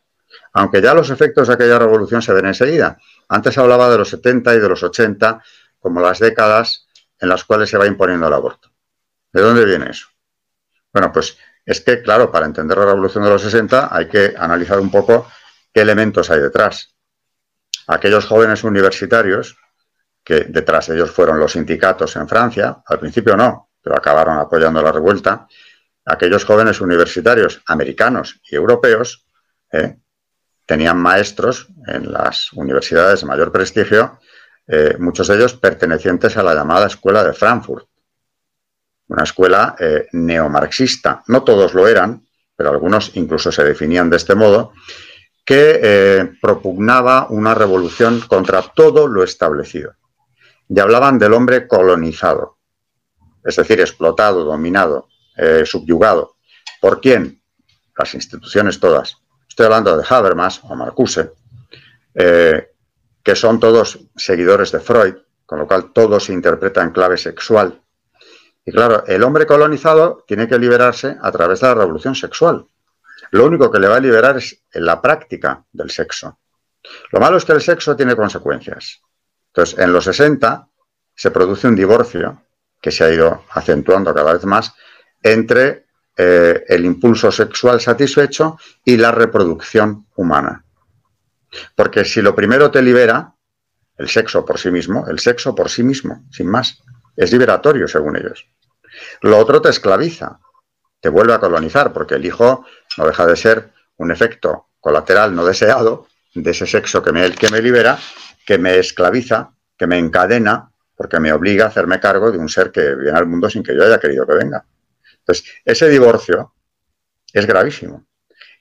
aunque ya los efectos de aquella revolución se ven enseguida. Antes hablaba de los 70 y de los 80 como las décadas en las cuales se va imponiendo el aborto. ¿De dónde viene eso? Bueno, pues es que, claro, para entender la revolución de los 60 hay que analizar un poco qué elementos hay detrás aquellos jóvenes universitarios, que detrás de ellos fueron los sindicatos en Francia, al principio no, pero acabaron apoyando la revuelta, aquellos jóvenes universitarios americanos y europeos eh, tenían maestros en las universidades de mayor prestigio, eh, muchos de ellos pertenecientes a la llamada Escuela de Frankfurt, una escuela eh, neomarxista. No todos lo eran, pero algunos incluso se definían de este modo, que eh, propugnaba una revolución contra todo lo establecido. Y hablaban del hombre colonizado, es decir, explotado, dominado, subyugado. ¿Por quién? Las instituciones todas. Estoy hablando de Habermas o Marcuse, que son todos seguidores de Freud, con lo cual todo se interpreta en clave sexual. Y claro, el hombre colonizado tiene que liberarse a través de la revolución sexual. Lo único que le va a liberar es la práctica del sexo. Lo malo es que el sexo tiene consecuencias. Entonces, en los 60 se produce un divorcio que se ha ido acentuando cada vez más entre eh, el impulso sexual satisfecho y la reproducción humana. Porque si lo primero te libera, el sexo por sí mismo, el sexo por sí mismo, sin más, es liberatorio según ellos. Lo otro te esclaviza, te vuelve a colonizar, porque el hijo no deja de ser un efecto colateral no deseado de ese sexo que me, que me libera, que me esclaviza, que me encadena, porque me obliga a hacerme cargo de un ser que viene al mundo sin que yo haya querido que venga. Entonces, ese divorcio es gravísimo.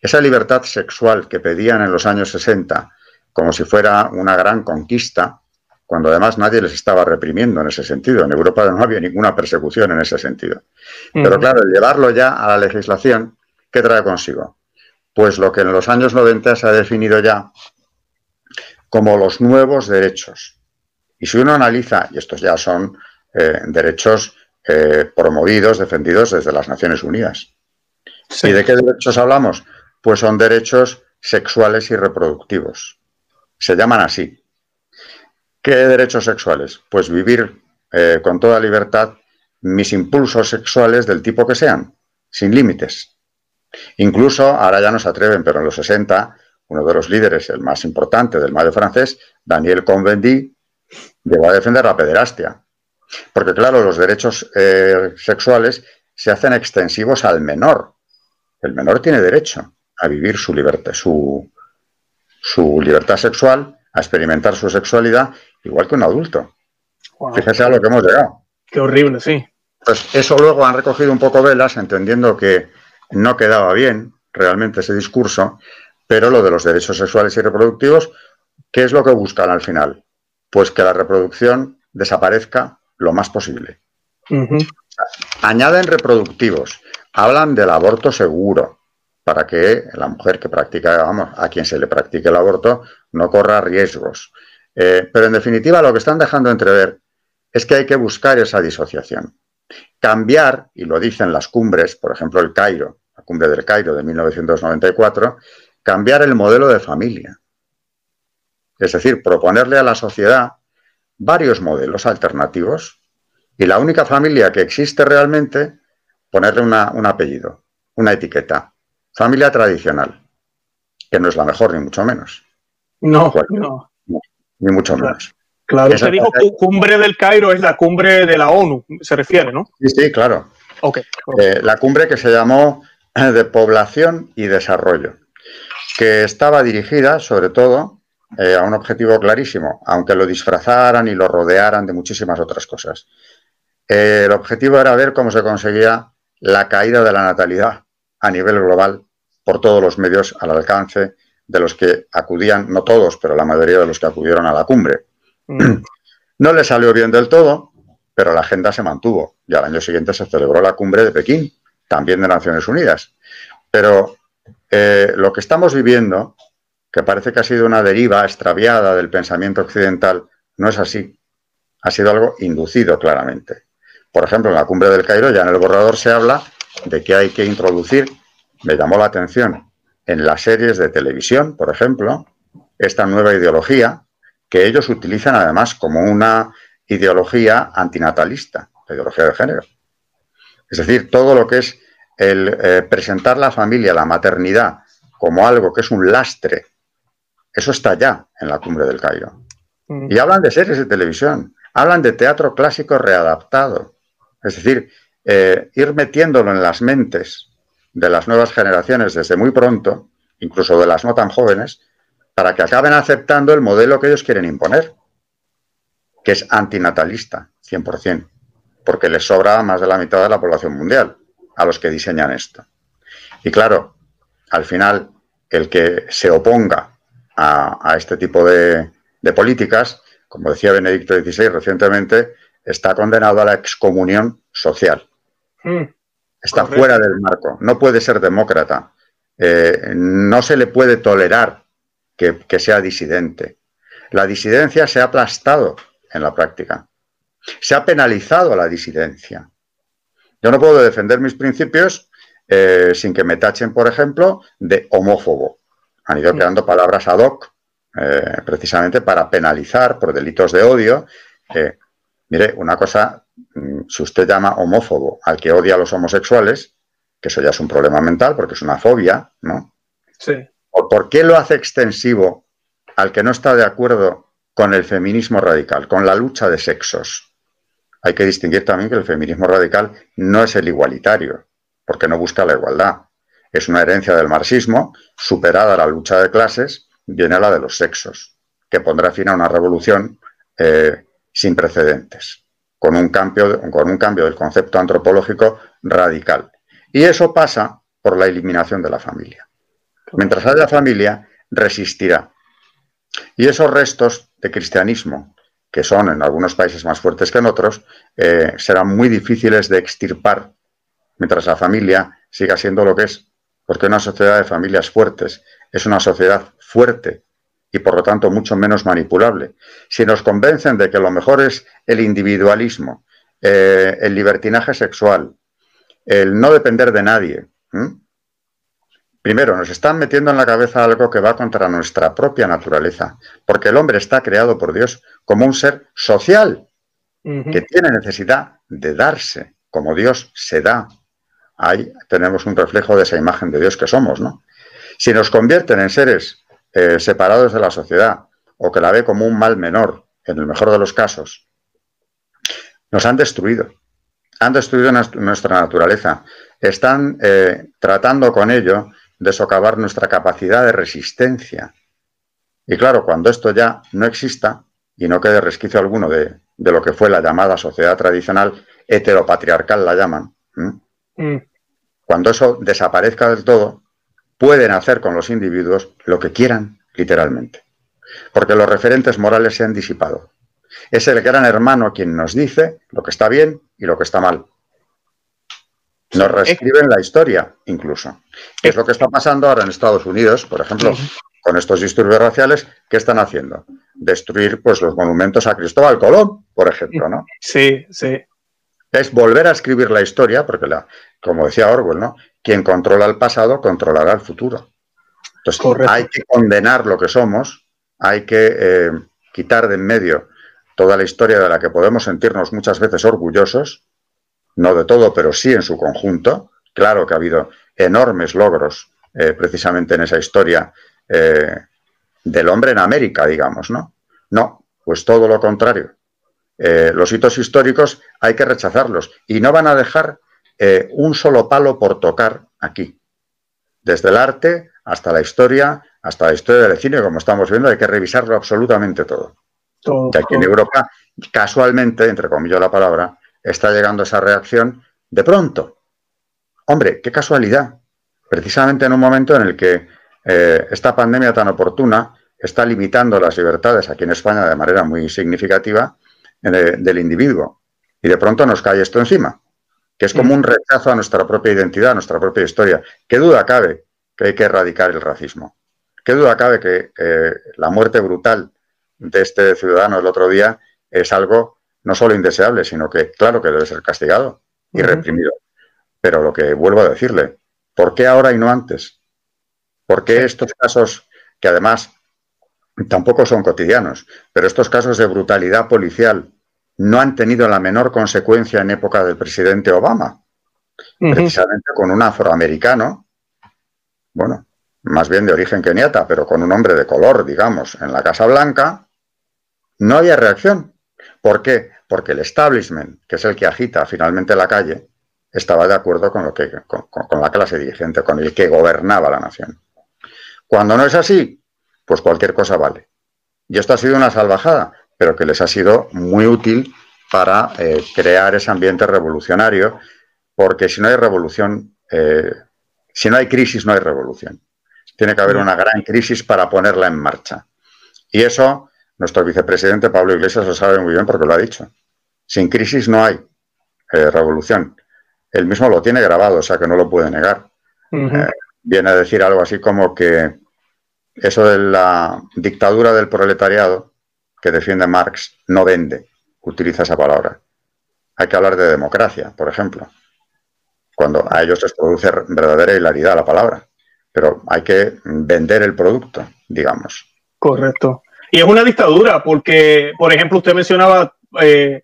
Esa libertad sexual que pedían en los años 60 como si fuera una gran conquista, cuando además nadie les estaba reprimiendo en ese sentido. En Europa no había ninguna persecución en ese sentido. Pero claro, llevarlo ya a la legislación ¿Qué trae consigo? Pues lo que en los años 90 se ha definido ya como los nuevos derechos. Y si uno analiza, y estos ya son eh, derechos eh, promovidos, defendidos desde las Naciones Unidas. ¿Y de qué derechos hablamos? Pues son derechos sexuales y reproductivos. Se llaman así. ¿Qué derechos sexuales? Pues vivir eh, con toda libertad mis impulsos sexuales del tipo que sean, sin límites. Incluso, ahora ya no se atreven, pero en los 60, uno de los líderes, el más importante del mayo francés, Daniel Cohn-Bendit, llegó a defender la pederastia. Porque, claro, los derechos eh, sexuales se hacen extensivos al menor. El menor tiene derecho a vivir su libertad, su, su libertad sexual, a experimentar su sexualidad, igual que un adulto. Fíjese a lo que hemos llegado. Qué horrible, sí. Pues eso luego han recogido un poco velas, entendiendo que no quedaba bien realmente ese discurso, pero lo de los derechos sexuales y reproductivos, ¿qué es lo que buscan al final? Pues que la reproducción desaparezca lo más posible. Añaden reproductivos, hablan del aborto seguro, para que la mujer que practica, vamos, a quien se le practique el aborto, no corra riesgos. Eh, pero en definitiva, lo que están dejando entrever es que hay que buscar esa disociación. Cambiar, y lo dicen las cumbres, por ejemplo, el Cairo, la cumbre del Cairo de 1994, cambiar el modelo de familia. Es decir, proponerle a la sociedad varios modelos alternativos y la única familia que existe realmente, ponerle un apellido, una etiqueta. Familia tradicional, que no es la mejor, ni mucho menos. No, no. Ni mucho menos. Claro, usted dijo que cumbre del Cairo es la cumbre de la ONU, se refiere, ¿no? Sí, sí, claro. Okay. Eh, la cumbre que se llamó de población y desarrollo que estaba dirigida sobre todo eh, a un objetivo clarísimo, aunque lo disfrazaran y lo rodearan de muchísimas otras cosas. Eh, el objetivo era ver cómo se conseguía la caída de la natalidad a nivel global por todos los medios al alcance de los que acudían, no todos, pero la mayoría de los que acudieron a la cumbre. Mm. No le salió bien del todo, pero la agenda se mantuvo y al año siguiente se celebró la cumbre de Pekín, también de Naciones Unidas. Pero eh, lo que estamos viviendo, que parece que ha sido una deriva extraviada del pensamiento occidental, no es así. Ha sido algo inducido claramente. Por ejemplo, en la cumbre del Cairo, ya en el borrador se habla de que hay que introducir, me llamó la atención, en las series de televisión, por ejemplo, esta nueva ideología que ellos utilizan además como una ideología antinatalista, la ideología de género. Es decir, todo lo que es el eh, presentar la familia, la maternidad, como algo que es un lastre, eso está ya en la cumbre del Cairo. Mm. Y hablan de series de televisión, hablan de teatro clásico readaptado. Es decir, eh, ir metiéndolo en las mentes de las nuevas generaciones desde muy pronto, incluso de las no tan jóvenes, para que acaben aceptando el modelo que ellos quieren imponer, que es antinatalista, 100%, porque les sobra más de la mitad de la población mundial a los que diseñan esto. Y claro, al final, el que se oponga a, este tipo de, políticas, como decía Benedicto XVI recientemente, está condenado a la excomunión social. Hmm. Está fuera del marco, no puede ser demócrata, eh, no se le puede tolerar que, que sea disidente. La disidencia se ha aplastado en la práctica. Se ha penalizado a la disidencia. Yo no puedo defender mis principios eh, sin que me tachen, por ejemplo, de homófobo. Han ido creando palabras ad hoc eh, precisamente para penalizar por delitos de odio. Mire, una cosa, mm, si usted llama homófobo al que odia a los homosexuales, que eso ya es un problema mental porque es una fobia, ¿no? Sí. ¿O por qué lo hace extensivo al que no está de acuerdo con el feminismo radical, con la lucha de sexos? hay que distinguir también que el feminismo radical no es el igualitario, porque no busca la igualdad. Es una herencia del marxismo, superada la lucha de clases, viene la de los sexos, que pondrá fin a una revolución eh, sin precedentes, con un, cambio, con un cambio del concepto antropológico radical. Y eso pasa por la eliminación de la familia. Mientras haya familia, resistirá. Y esos restos de cristianismo que son en algunos países más fuertes que en otros, eh, serán muy difíciles de extirpar mientras la familia siga siendo lo que es. Porque una sociedad de familias fuertes es una sociedad fuerte y por lo tanto mucho menos manipulable. Si nos convencen de que lo mejor es el individualismo, eh, el libertinaje sexual, el no depender de nadie, Primero, nos están metiendo en la cabeza algo que va contra nuestra propia naturaleza, porque el hombre está creado por Dios como un ser social, que tiene necesidad de darse, como Dios se da. Ahí tenemos un reflejo de esa imagen de Dios que somos, ¿no? Si nos convierten en seres eh, separados de la sociedad o que la ve como un mal menor, en el mejor de los casos, nos han destruido. han destruido nuestra naturaleza, están eh, tratando con ello de socavar nuestra capacidad de resistencia. Y claro, cuando esto ya no exista y no quede resquicio alguno de, lo que fue la llamada sociedad tradicional, heteropatriarcal la llaman, mm. cuando eso desaparezca del todo, pueden hacer con los individuos lo que quieran, literalmente. Porque los referentes morales se han disipado. Es el gran hermano quien nos dice lo que está bien y lo que está mal. Nos reescriben la historia, incluso. es lo que está pasando ahora en Estados Unidos, por ejemplo, con estos disturbios raciales? ¿Qué están haciendo? Destruir pues, los monumentos a Cristóbal Colón, por ejemplo, ¿no? Sí, sí. Es volver a escribir la historia, porque, la, como decía Orwell, ¿no? Quien controla el pasado controlará el futuro. Entonces, hay que condenar lo que somos, hay que eh, quitar de en medio toda la historia de la que podemos sentirnos muchas veces orgullosos no de todo, pero sí en su conjunto. Claro que ha habido enormes logros eh, precisamente en esa historia eh, del hombre en América, digamos, ¿no? No, pues todo lo contrario. Eh, los hitos históricos hay que rechazarlos y no van a dejar un solo palo por tocar aquí. Desde el arte hasta la historia, hasta la historia del cine, como estamos viendo, hay que revisarlo absolutamente todo. todo y aquí en Europa, casualmente, entre comillas la palabra, está llegando esa reacción de pronto. Hombre, qué casualidad. Precisamente en un momento en el que eh, esta pandemia tan oportuna está limitando las libertades aquí en España de manera muy significativa eh, del individuo. Y de pronto nos cae esto encima, que es como un rechazo a nuestra propia identidad, a nuestra propia historia. ¿Qué duda cabe que hay que erradicar el racismo? ¿Qué duda cabe que eh, la muerte brutal de este ciudadano el otro día es algo no solo indeseable, sino que claro que debe ser castigado y reprimido. Pero lo que vuelvo a decirle, ¿por qué ahora y no antes? ¿Por qué estos casos, que además tampoco son cotidianos, pero estos casos de brutalidad policial no han tenido la menor consecuencia en época del presidente Obama? Precisamente con un afroamericano, bueno, más bien de origen keniata, pero con un hombre de color, digamos, en la Casa Blanca, no había reacción. ¿Por qué? porque el establishment, que es el que agita finalmente la calle, estaba de acuerdo con, lo que, con, la clase dirigente, con el que gobernaba la nación. Cuando no es así, pues cualquier cosa vale. Y esto ha sido una salvajada, pero que les ha sido muy útil para eh, crear ese ambiente revolucionario, porque si no hay revolución, eh, si no hay crisis, no hay revolución. Tiene que haber una gran crisis para ponerla en marcha. Y eso nuestro vicepresidente Pablo Iglesias lo sabe muy bien porque lo ha dicho. Sin crisis no hay eh, revolución. Él mismo lo tiene grabado, o sea que no lo puede negar. Viene a decir algo así como que eso de la dictadura del proletariado que defiende Marx no vende, utiliza esa palabra. Hay que hablar de democracia, por ejemplo, cuando a ellos les produce verdadera hilaridad la palabra, pero hay que vender el producto, digamos. Correcto. Y es una dictadura, porque, por ejemplo, usted mencionaba eh,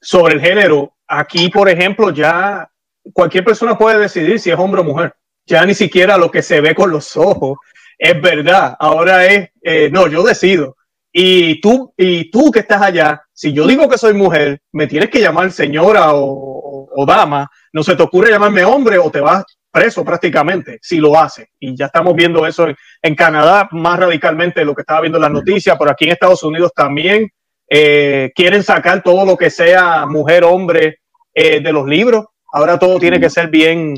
sobre el género. Aquí, por ejemplo, ya cualquier persona puede decidir si es hombre o mujer. Ya ni siquiera lo que se ve con los ojos es verdad. Ahora es, eh, no, yo decido. Y tú, y tú que estás allá, si yo digo que soy mujer, me tienes que llamar señora o, dama. No se te ocurre llamarme hombre o te vas preso prácticamente si lo hace. Y ya estamos viendo eso en, Canadá más radicalmente lo que estaba viendo en las noticias, por aquí en Estados Unidos también eh, quieren sacar todo lo que sea mujer, hombre eh, de los libros. Ahora todo tiene que ser bien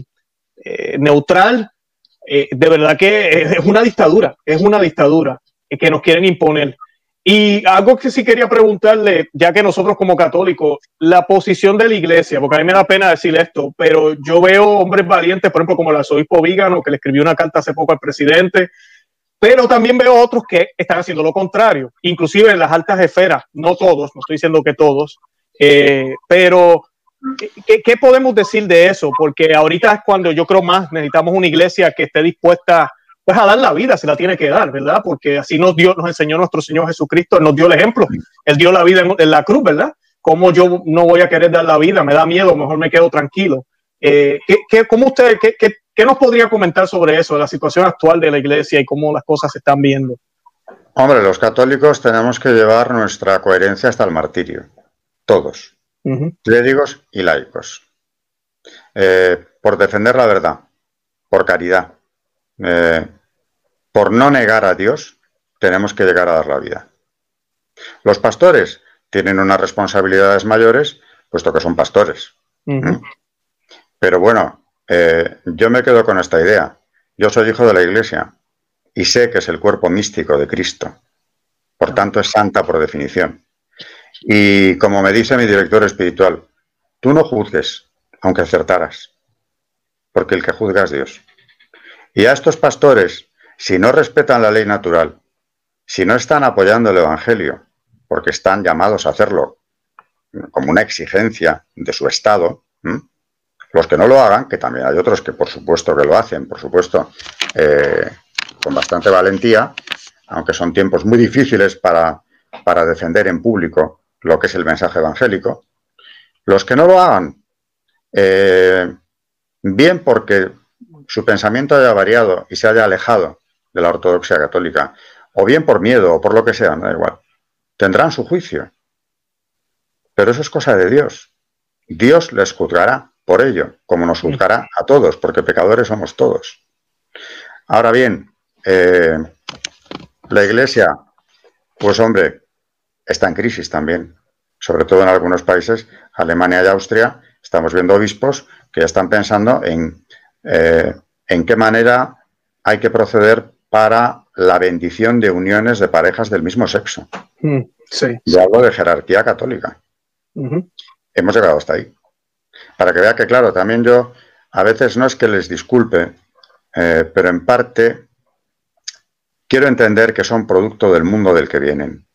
eh, neutral. de verdad que es una dictadura, es una dictadura que nos quieren imponer. Y algo que sí quería preguntarle, ya que nosotros como católicos, la posición de la iglesia, porque a mí me da pena decir esto, pero yo veo hombres valientes, por ejemplo, como el arzobispo Vígano, que le escribió una carta hace poco al presidente, pero también veo otros que están haciendo lo contrario, inclusive en las altas esferas, no todos, no estoy diciendo que todos, eh, pero ¿qué, ¿qué, podemos decir de eso? Porque ahorita es cuando yo creo más necesitamos una iglesia que esté dispuesta pues a dar la vida, se la tiene que dar, ¿verdad? Porque así nos dio, nos enseñó nuestro Señor Jesucristo, nos dio el ejemplo. Él dio la vida en, la cruz, ¿verdad? ¿Cómo yo no voy a querer dar la vida? Me da miedo, mejor me quedo tranquilo. Eh, ¿qué, cómo usted, qué, qué, qué, nos podría comentar sobre eso, la situación actual de la iglesia y cómo las cosas se están viendo? Hombre, los católicos tenemos que llevar nuestra coherencia hasta el martirio, todos, clérigos y laicos. eh, por defender la verdad, por caridad, eh, por no negar a Dios, tenemos que llegar a dar la vida. Los pastores tienen unas responsabilidades mayores, puesto que son pastores. Pero bueno, eh, yo me quedo con esta idea. Yo soy hijo de la Iglesia y sé que es el cuerpo místico de Cristo. Por tanto, es santa por definición. Y como me dice mi director espiritual, tú no juzgues, aunque acertaras, porque el que juzga es Dios. Y a estos pastores, si no respetan la ley natural, si no están apoyando el Evangelio, porque están llamados a hacerlo como una exigencia de su Estado, los que no lo hagan, que también hay otros que por supuesto que lo hacen, por supuesto, eh, con bastante valentía, aunque son tiempos muy difíciles para, para defender en público lo que es el mensaje evangélico, los que no lo hagan, eh, bien porque su pensamiento haya variado y se haya alejado de la ortodoxia católica, o bien por miedo o por lo que sea, no da igual, tendrán su juicio. Pero eso es cosa de Dios. Dios les juzgará por ello, como nos juzgará a todos, porque pecadores somos todos. Ahora bien, eh, la Iglesia, pues hombre, está en crisis también, sobre todo en algunos países, Alemania y Austria, estamos viendo obispos que ya están pensando en eh, en qué manera hay que proceder para la bendición de uniones de parejas del mismo sexo. Mm, sí. Yo hablo de jerarquía católica. Hemos llegado hasta ahí. Para que vea que, claro, también yo a veces no es que les disculpe, eh, pero en parte quiero entender que son producto del mundo del que vienen.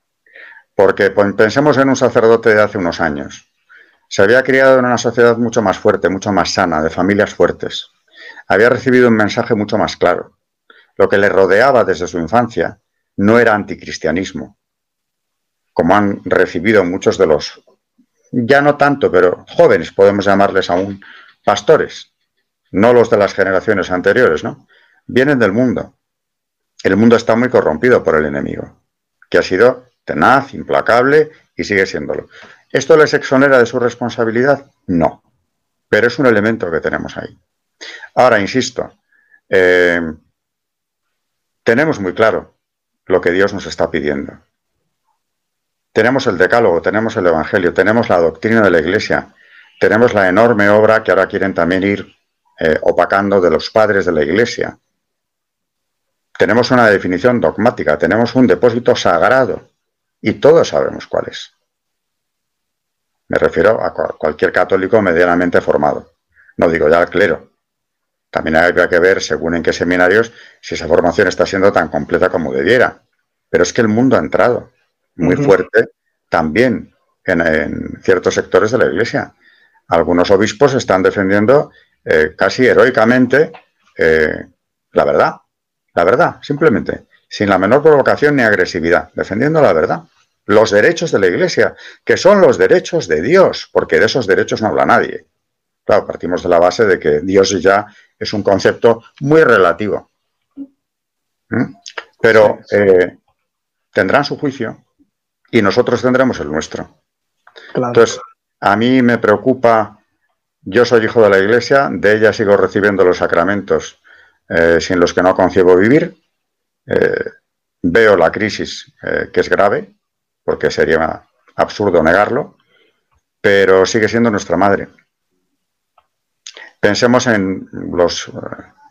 Porque pues, pensemos en un sacerdote de hace unos años. Se había criado en una sociedad mucho más fuerte, mucho más sana, de familias fuertes. Había recibido un mensaje mucho más claro. Lo que le rodeaba desde su infancia no era anticristianismo, como han recibido muchos de los, ya no tanto, pero jóvenes, podemos llamarles aún pastores, no los de las generaciones anteriores, ¿no? Vienen del mundo, el mundo está muy corrompido por el enemigo, que ha sido tenaz, implacable y sigue siéndolo. ¿Esto les exonera de su responsabilidad? No, pero es un elemento que tenemos ahí. Ahora, insisto, eh, tenemos muy claro lo que Dios nos está pidiendo. Tenemos el decálogo, tenemos el Evangelio, tenemos la doctrina de la Iglesia, tenemos la enorme obra que ahora quieren también ir eh, opacando de los padres de la Iglesia, tenemos una definición dogmática, tenemos un depósito sagrado y todos sabemos cuál es. Me refiero a cualquier católico medianamente formado. No digo ya al clero. También habría que ver, según en qué seminarios, si esa formación está siendo tan completa como debiera. Pero es que el mundo ha entrado muy fuerte también en, ciertos sectores de la Iglesia. Algunos obispos están defendiendo eh, casi heroicamente eh, la verdad la verdad, simplemente, sin la menor provocación ni agresividad, defendiendo la verdad. Los derechos de la Iglesia, que son los derechos de Dios, porque de esos derechos no habla nadie. Claro, partimos de la base de que Dios ya es un concepto muy relativo. ¿Mm? Pero eh, tendrán su juicio y nosotros tendremos el nuestro. Entonces, a mí me preocupa, yo soy hijo de la Iglesia, de ella sigo recibiendo los sacramentos eh, sin los que no concibo vivir. Eh, veo la crisis eh, que es grave, porque sería absurdo negarlo, pero sigue siendo nuestra madre. Pensemos en los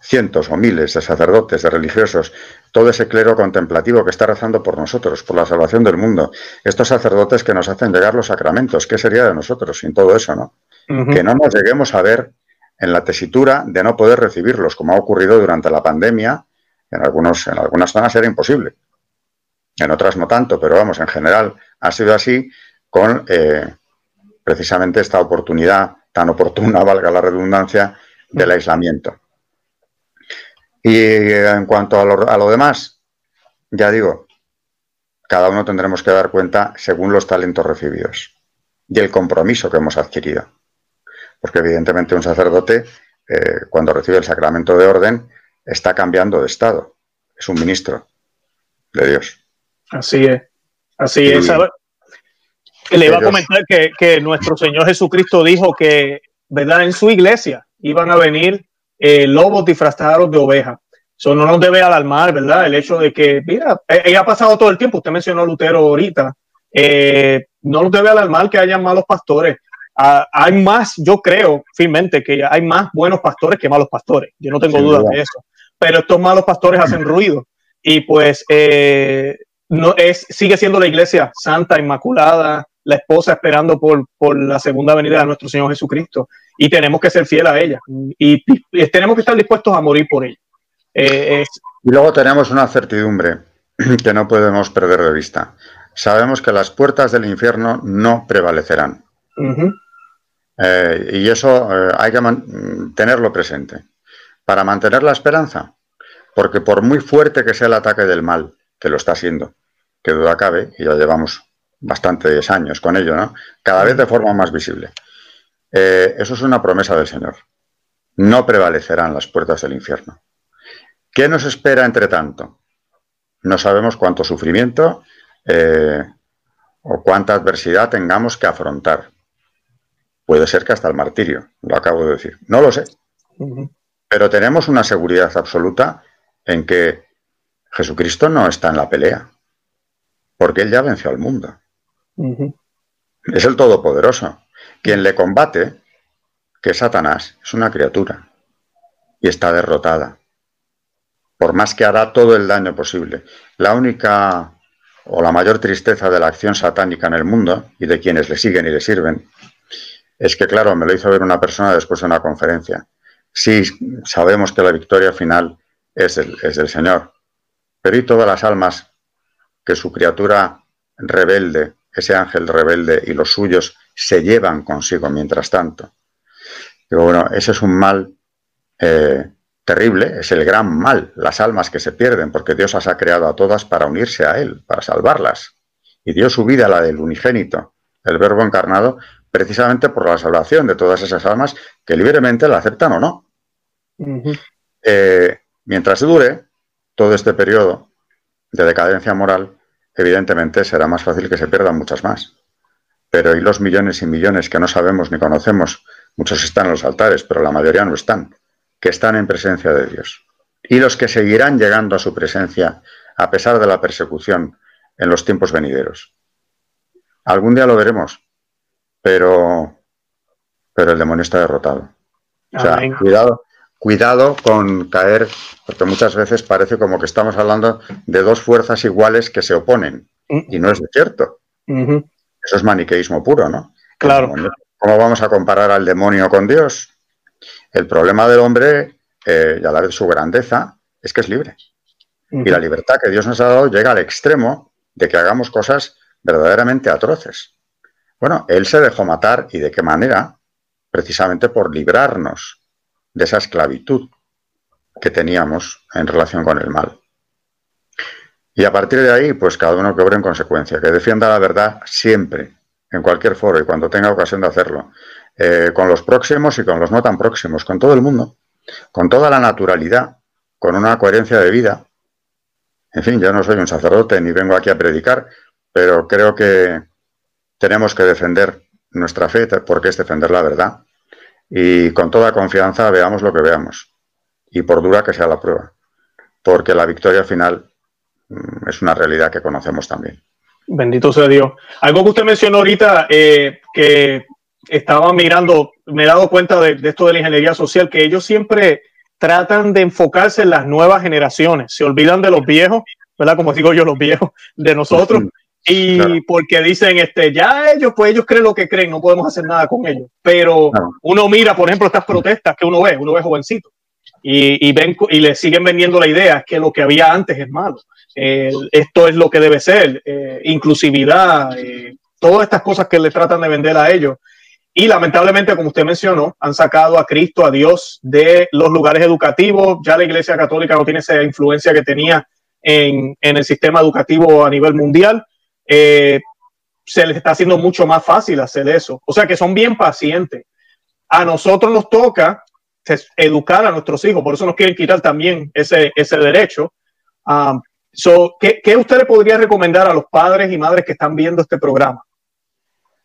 cientos o miles de sacerdotes, de religiosos, todo ese clero contemplativo que está rezando por nosotros, por la salvación del mundo, estos sacerdotes que nos hacen llegar los sacramentos, ¿qué sería de nosotros sin todo eso, no? Que no nos lleguemos a ver en la tesitura de no poder recibirlos, como ha ocurrido durante la pandemia. En, algunos, en algunas zonas era imposible, en otras no tanto, pero vamos, en general ha sido así con eh, precisamente esta oportunidad tan oportuna, [laughs] valga la redundancia, del aislamiento. Y en cuanto a lo, a lo demás, ya digo, cada uno tendremos que dar cuenta según los talentos recibidos y el compromiso que hemos adquirido porque evidentemente un sacerdote, eh, cuando recibe el sacramento de orden, está cambiando de estado. Es un ministro de Dios. Así es. Así es. Le iba a comentar que, nuestro Señor Jesucristo dijo que, ¿verdad? En su iglesia, iban a venir eh, lobos disfrazados de ovejas. Eso no nos debe alarmar, ¿verdad? El hecho de que, mira, eh, ha pasado todo el tiempo, usted mencionó a Lutero ahorita, eh, no nos debe alarmar que haya malos pastores. Ah, hay más, yo creo firmemente que hay más buenos pastores que malos pastores. Yo no tengo dudas de eso. Pero estos malos pastores hacen [clears throat] ruido. Y pues eh, no es, sigue siendo la iglesia santa, inmaculada, la esposa esperando por, por, la segunda venida de nuestro Señor Jesucristo. Y tenemos que ser fieles a ella. Y, tenemos que estar dispuestos a morir por ella. Eh, y luego tenemos una certidumbre [clears throat] que no podemos perder de vista. Sabemos que las puertas del infierno no prevalecerán. Eh, y eso eh, hay que tenerlo presente. Para mantener la esperanza, porque por muy fuerte que sea el ataque del mal, que lo está siendo, que duda cabe, y ya llevamos bastantes años con ello, ¿no? Cada vez de forma más visible. eso es una promesa del Señor. No prevalecerán las puertas del infierno. ¿Qué nos espera entre tanto? No sabemos cuánto sufrimiento eh, o cuánta adversidad tengamos que afrontar. Puede ser que hasta el martirio, lo acabo de decir. No lo sé. Pero tenemos una seguridad absoluta en que Jesucristo no está en la pelea, porque Él ya venció al mundo. Es el Todopoderoso. Quien le combate, que Satanás, es una criatura y está derrotada por más que hará todo el daño posible. La única o la mayor tristeza de la acción satánica en el mundo y de quienes le siguen y le sirven es que, claro, me lo hizo ver una persona después de una conferencia. Sí, sabemos que la victoria final es, es del Señor, pero ¿y todas las almas que su criatura rebelde, ese ángel rebelde y los suyos se llevan consigo mientras tanto? Pero bueno, ese es un mal eh, terrible, es el gran mal, las almas que se pierden, porque Dios las ha creado a todas para unirse a Él, para salvarlas. Y dio su vida, la del unigénito, el Verbo encarnado, precisamente por la salvación de todas esas almas que libremente la aceptan o no. Eh, mientras dure todo este periodo de decadencia moral, evidentemente será más fácil que se pierdan muchas más. Pero y los millones y millones que no sabemos ni conocemos, muchos están en los altares, pero la mayoría no están que están en presencia de Dios y los que seguirán llegando a su presencia a pesar de la persecución en los tiempos venideros. Algún día lo veremos, pero, pero el demonio está derrotado. O sea, cuidado, cuidado con caer, porque muchas veces parece como que estamos hablando de dos fuerzas iguales que se oponen, y no es cierto. Eso es maniqueísmo puro, ¿no? Claro. ¿Cómo vamos a comparar al demonio con Dios? El problema del hombre, eh, y a la vez su grandeza, es que es libre. Y la libertad que Dios nos ha dado llega al extremo de que hagamos cosas verdaderamente atroces. Bueno, Él se dejó matar y de qué manera, precisamente por librarnos de esa esclavitud que teníamos en relación con el mal. Y a partir de ahí, pues cada uno que obre en consecuencia, que defienda la verdad siempre, en cualquier foro y cuando tenga ocasión de hacerlo, eh, con los próximos y con los no tan próximos, con todo el mundo, con toda la naturalidad, con una coherencia de vida. En fin, yo no soy un sacerdote ni vengo aquí a predicar, pero creo que tenemos que defender nuestra fe porque es defender la verdad y con toda confianza veamos lo que veamos y por dura que sea la prueba, porque la victoria final mm, es una realidad que conocemos también. Bendito sea Dios. Algo que usted mencionó ahorita, eh, que estaba mirando, me he dado cuenta de, esto de la ingeniería social, que ellos siempre tratan de enfocarse en las nuevas generaciones, se olvidan de los viejos, ¿verdad? Como digo yo, los viejos de nosotros. Y porque dicen, este, ya ellos, pues ellos creen lo que creen, no podemos hacer nada con ellos. Pero uno mira, por ejemplo, estas protestas que uno ve, uno ve jovencito, y, ven, y le siguen vendiendo la idea que lo que había antes es malo. esto es lo que debe ser, eh, inclusividad, eh, todas estas cosas que le tratan de vender a ellos. Y lamentablemente, como usted mencionó, han sacado a Cristo, a Dios, de los lugares educativos. Ya la Iglesia Católica no tiene esa influencia que tenía en, el sistema educativo a nivel mundial. Eh, se les está haciendo mucho más fácil hacer eso. O sea que son bien pacientes. A nosotros nos toca educar a nuestros hijos, por eso nos quieren quitar también ese, ese derecho. Um, ¿qué, ¿Qué usted le podría recomendar a los padres y madres que están viendo este programa?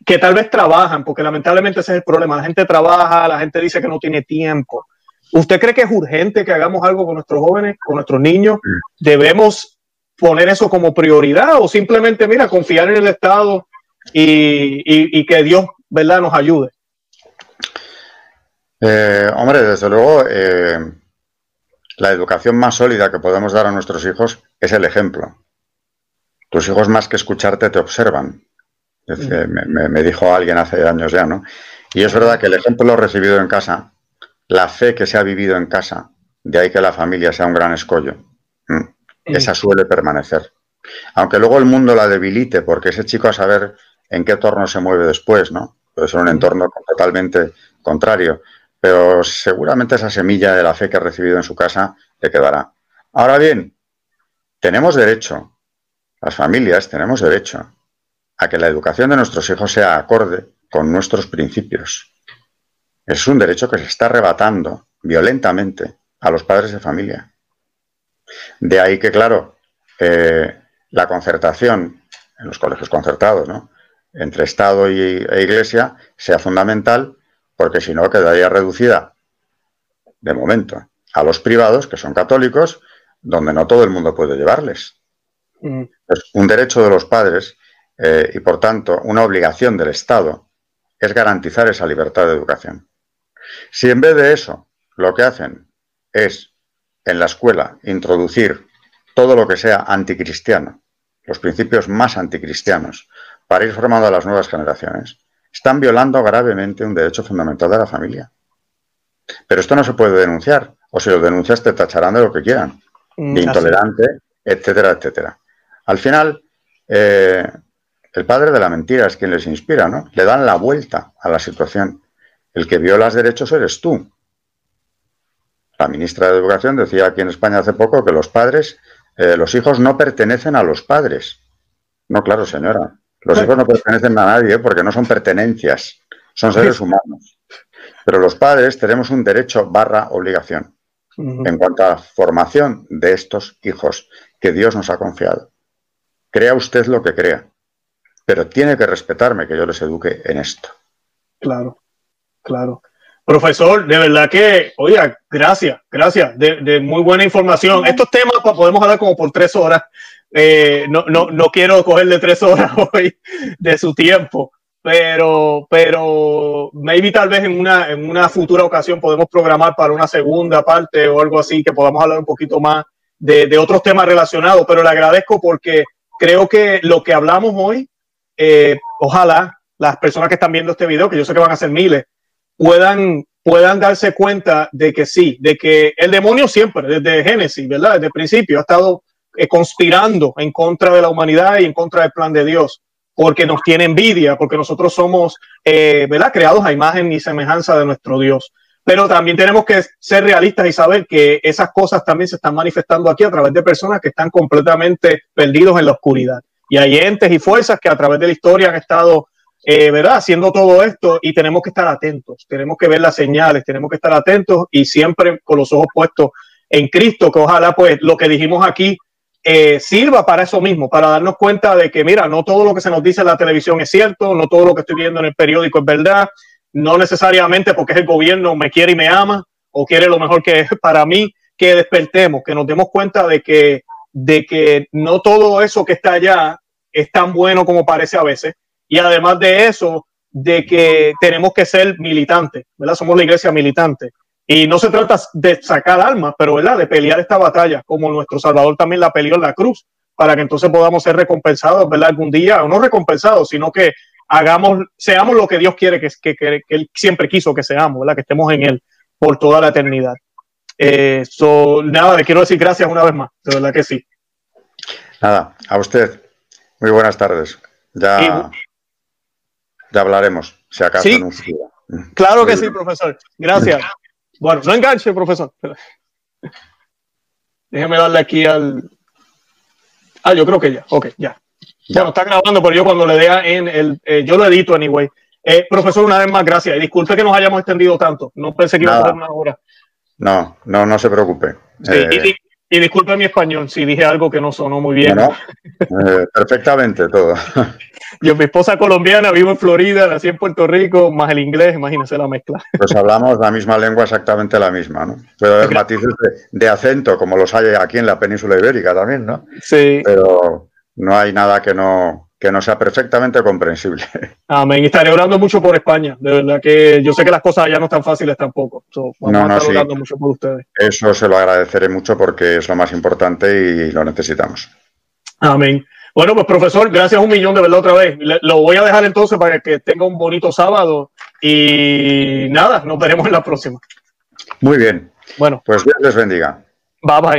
que tal vez trabajan, porque lamentablemente ese es el problema. La gente trabaja, la gente dice que no tiene tiempo. ¿Usted cree que es urgente que hagamos algo con nuestros jóvenes, con nuestros niños? ¿Debemos poner eso como prioridad o simplemente, mira, confiar en el Estado y, que Dios, ¿verdad?, nos ayude. Eh, hombre, desde luego, eh, la educación más sólida que podemos dar a nuestros hijos es el ejemplo. Tus hijos más que escucharte te observan. me, me, dijo alguien hace años ya, ¿no? Y es verdad que el ejemplo recibido en casa, la fe que se ha vivido en casa, de ahí que la familia sea un gran escollo, esa suele permanecer. Aunque luego el mundo la debilite, porque ese chico a saber en qué entorno se mueve después, ¿no? Puede ser un entorno totalmente contrario, pero seguramente esa semilla de la fe que ha recibido en su casa le quedará. Ahora bien, tenemos derecho, las familias tenemos derecho a que la educación de nuestros hijos sea acorde con nuestros principios. Es un derecho que se está arrebatando violentamente a los padres de familia. De ahí que, claro, eh, la concertación en los colegios concertados, ¿no? entre Estado y, e Iglesia sea fundamental, porque si no quedaría reducida, de momento, a los privados, que son católicos, donde no todo el mundo puede llevarles. Mm. Es un derecho de los padres eh, y, por tanto, una obligación del Estado es garantizar esa libertad de educación. Si en vez de eso lo que hacen es en la escuela introducir todo lo que sea anticristiano, los principios más anticristianos, para ir formando a las nuevas generaciones, están violando gravemente un derecho fundamental de la familia. Pero esto no se puede denunciar, o si lo denuncias te tacharán de lo que quieran, mm, de intolerante, etcétera, etcétera. Al final, eh, el padre de la mentira es quien les inspira, ¿no? Le dan la vuelta a la situación. El que violas derechos eres tú. La ministra de Educación decía aquí en España hace poco que los padres, eh, los hijos no pertenecen a los padres. No, claro, señora. Los hijos no pertenecen a nadie porque no son pertenencias, son seres humanos. Pero los padres tenemos un derecho barra obligación en cuanto a la formación de estos hijos que Dios nos ha confiado. Crea usted lo que crea, pero tiene que respetarme que yo les eduque en esto. Claro, claro. Profesor, de verdad que, oiga, gracias, gracias, de, muy buena información. Estos temas pues, podemos hablar como por tres horas. Eh, no, no, no quiero cogerle tres horas [laughs] hoy de su tiempo, pero, pero maybe tal vez en una, en una futura ocasión podemos programar para una segunda parte o algo así, que podamos hablar un poquito más de, de otros temas relacionados, pero le agradezco porque creo que lo que hablamos hoy, eh, ojalá las personas que están viendo este video, que yo sé que van a ser miles, puedan, puedan darse cuenta de que sí, de que el demonio siempre, desde Génesis, ¿verdad? Desde el principio, ha estado eh, conspirando en contra de la humanidad y en contra del plan de Dios, porque nos tiene envidia, porque nosotros somos, eh, ¿verdad? Creados a imagen y semejanza de nuestro Dios. Pero también tenemos que ser realistas y saber que esas cosas también se están manifestando aquí a través de personas que están completamente perdidos en la oscuridad. Y hay entes y fuerzas que a través de la historia han estado eh, ¿verdad? Haciendo todo esto y tenemos que estar atentos, tenemos que ver las señales, tenemos que estar atentos y siempre con los ojos puestos en Cristo, que ojalá pues lo que dijimos aquí eh, sirva para eso mismo, para darnos cuenta de que, mira, no todo lo que se nos dice en la televisión es cierto, no todo lo que estoy viendo en el periódico es verdad, no necesariamente porque es el gobierno me quiere y me ama o quiere lo mejor que es para mí, que despertemos, que nos demos cuenta de que, de que no todo eso que está allá es tan bueno como parece a veces y además de eso, de que tenemos que ser militantes, ¿verdad? Somos la iglesia militante. Y no se trata de sacar almas, pero ¿verdad? De pelear esta batalla, como nuestro Salvador también la peleó en la cruz, para que entonces podamos ser recompensados, ¿verdad? Algún día, o no recompensados, sino que hagamos, seamos lo que Dios quiere que, que, que, Él siempre quiso que seamos, ¿verdad? Que estemos en Él por toda la eternidad. Eh, nada, le quiero decir gracias una vez más, de verdad que sí. Nada, a usted. Muy buenas tardes. Ya, ya hablaremos, si acaso. un Claro que sí, profesor. Gracias. [laughs] Bueno, no enganche, profesor. Déjeme darle aquí al. Ah, yo creo que ya. Ok, ya. Bueno, está grabando, pero yo cuando le dé en el. Eh, yo lo edito anyway. Eh, profesor, una vez más, gracias. Disculpe que nos hayamos extendido tanto. No pensé que iba a ser una hora. No, no, no se preocupe. Sí, y, Y disculpe mi español si dije algo que no sonó muy bien. Eh, perfectamente todo. [laughs] Yo, mi esposa colombiana, vivo en Florida, nací en Puerto Rico, más el inglés, imagínese la mezcla. [laughs] Pues hablamos la misma lengua, exactamente la misma, ¿no? Puede haber matices de, de, acento, como los hay aquí en la península ibérica también, ¿no? Sí. Pero no hay nada que no, que no sea perfectamente comprensible. [laughs] Amén. Y estaré orando mucho por España. De verdad que yo sé que las cosas allá no están fáciles tampoco. So, vamos No, a no, estar sí. orando mucho por ustedes. Eso se lo agradeceré mucho porque es lo más importante y lo necesitamos. Amén. Bueno, pues profesor, gracias un millón de verdad otra vez. Le- lo voy a dejar entonces para que tenga un bonito sábado y nada, nos veremos en la próxima. Muy bien, Bueno, pues Dios les bendiga. bye bye.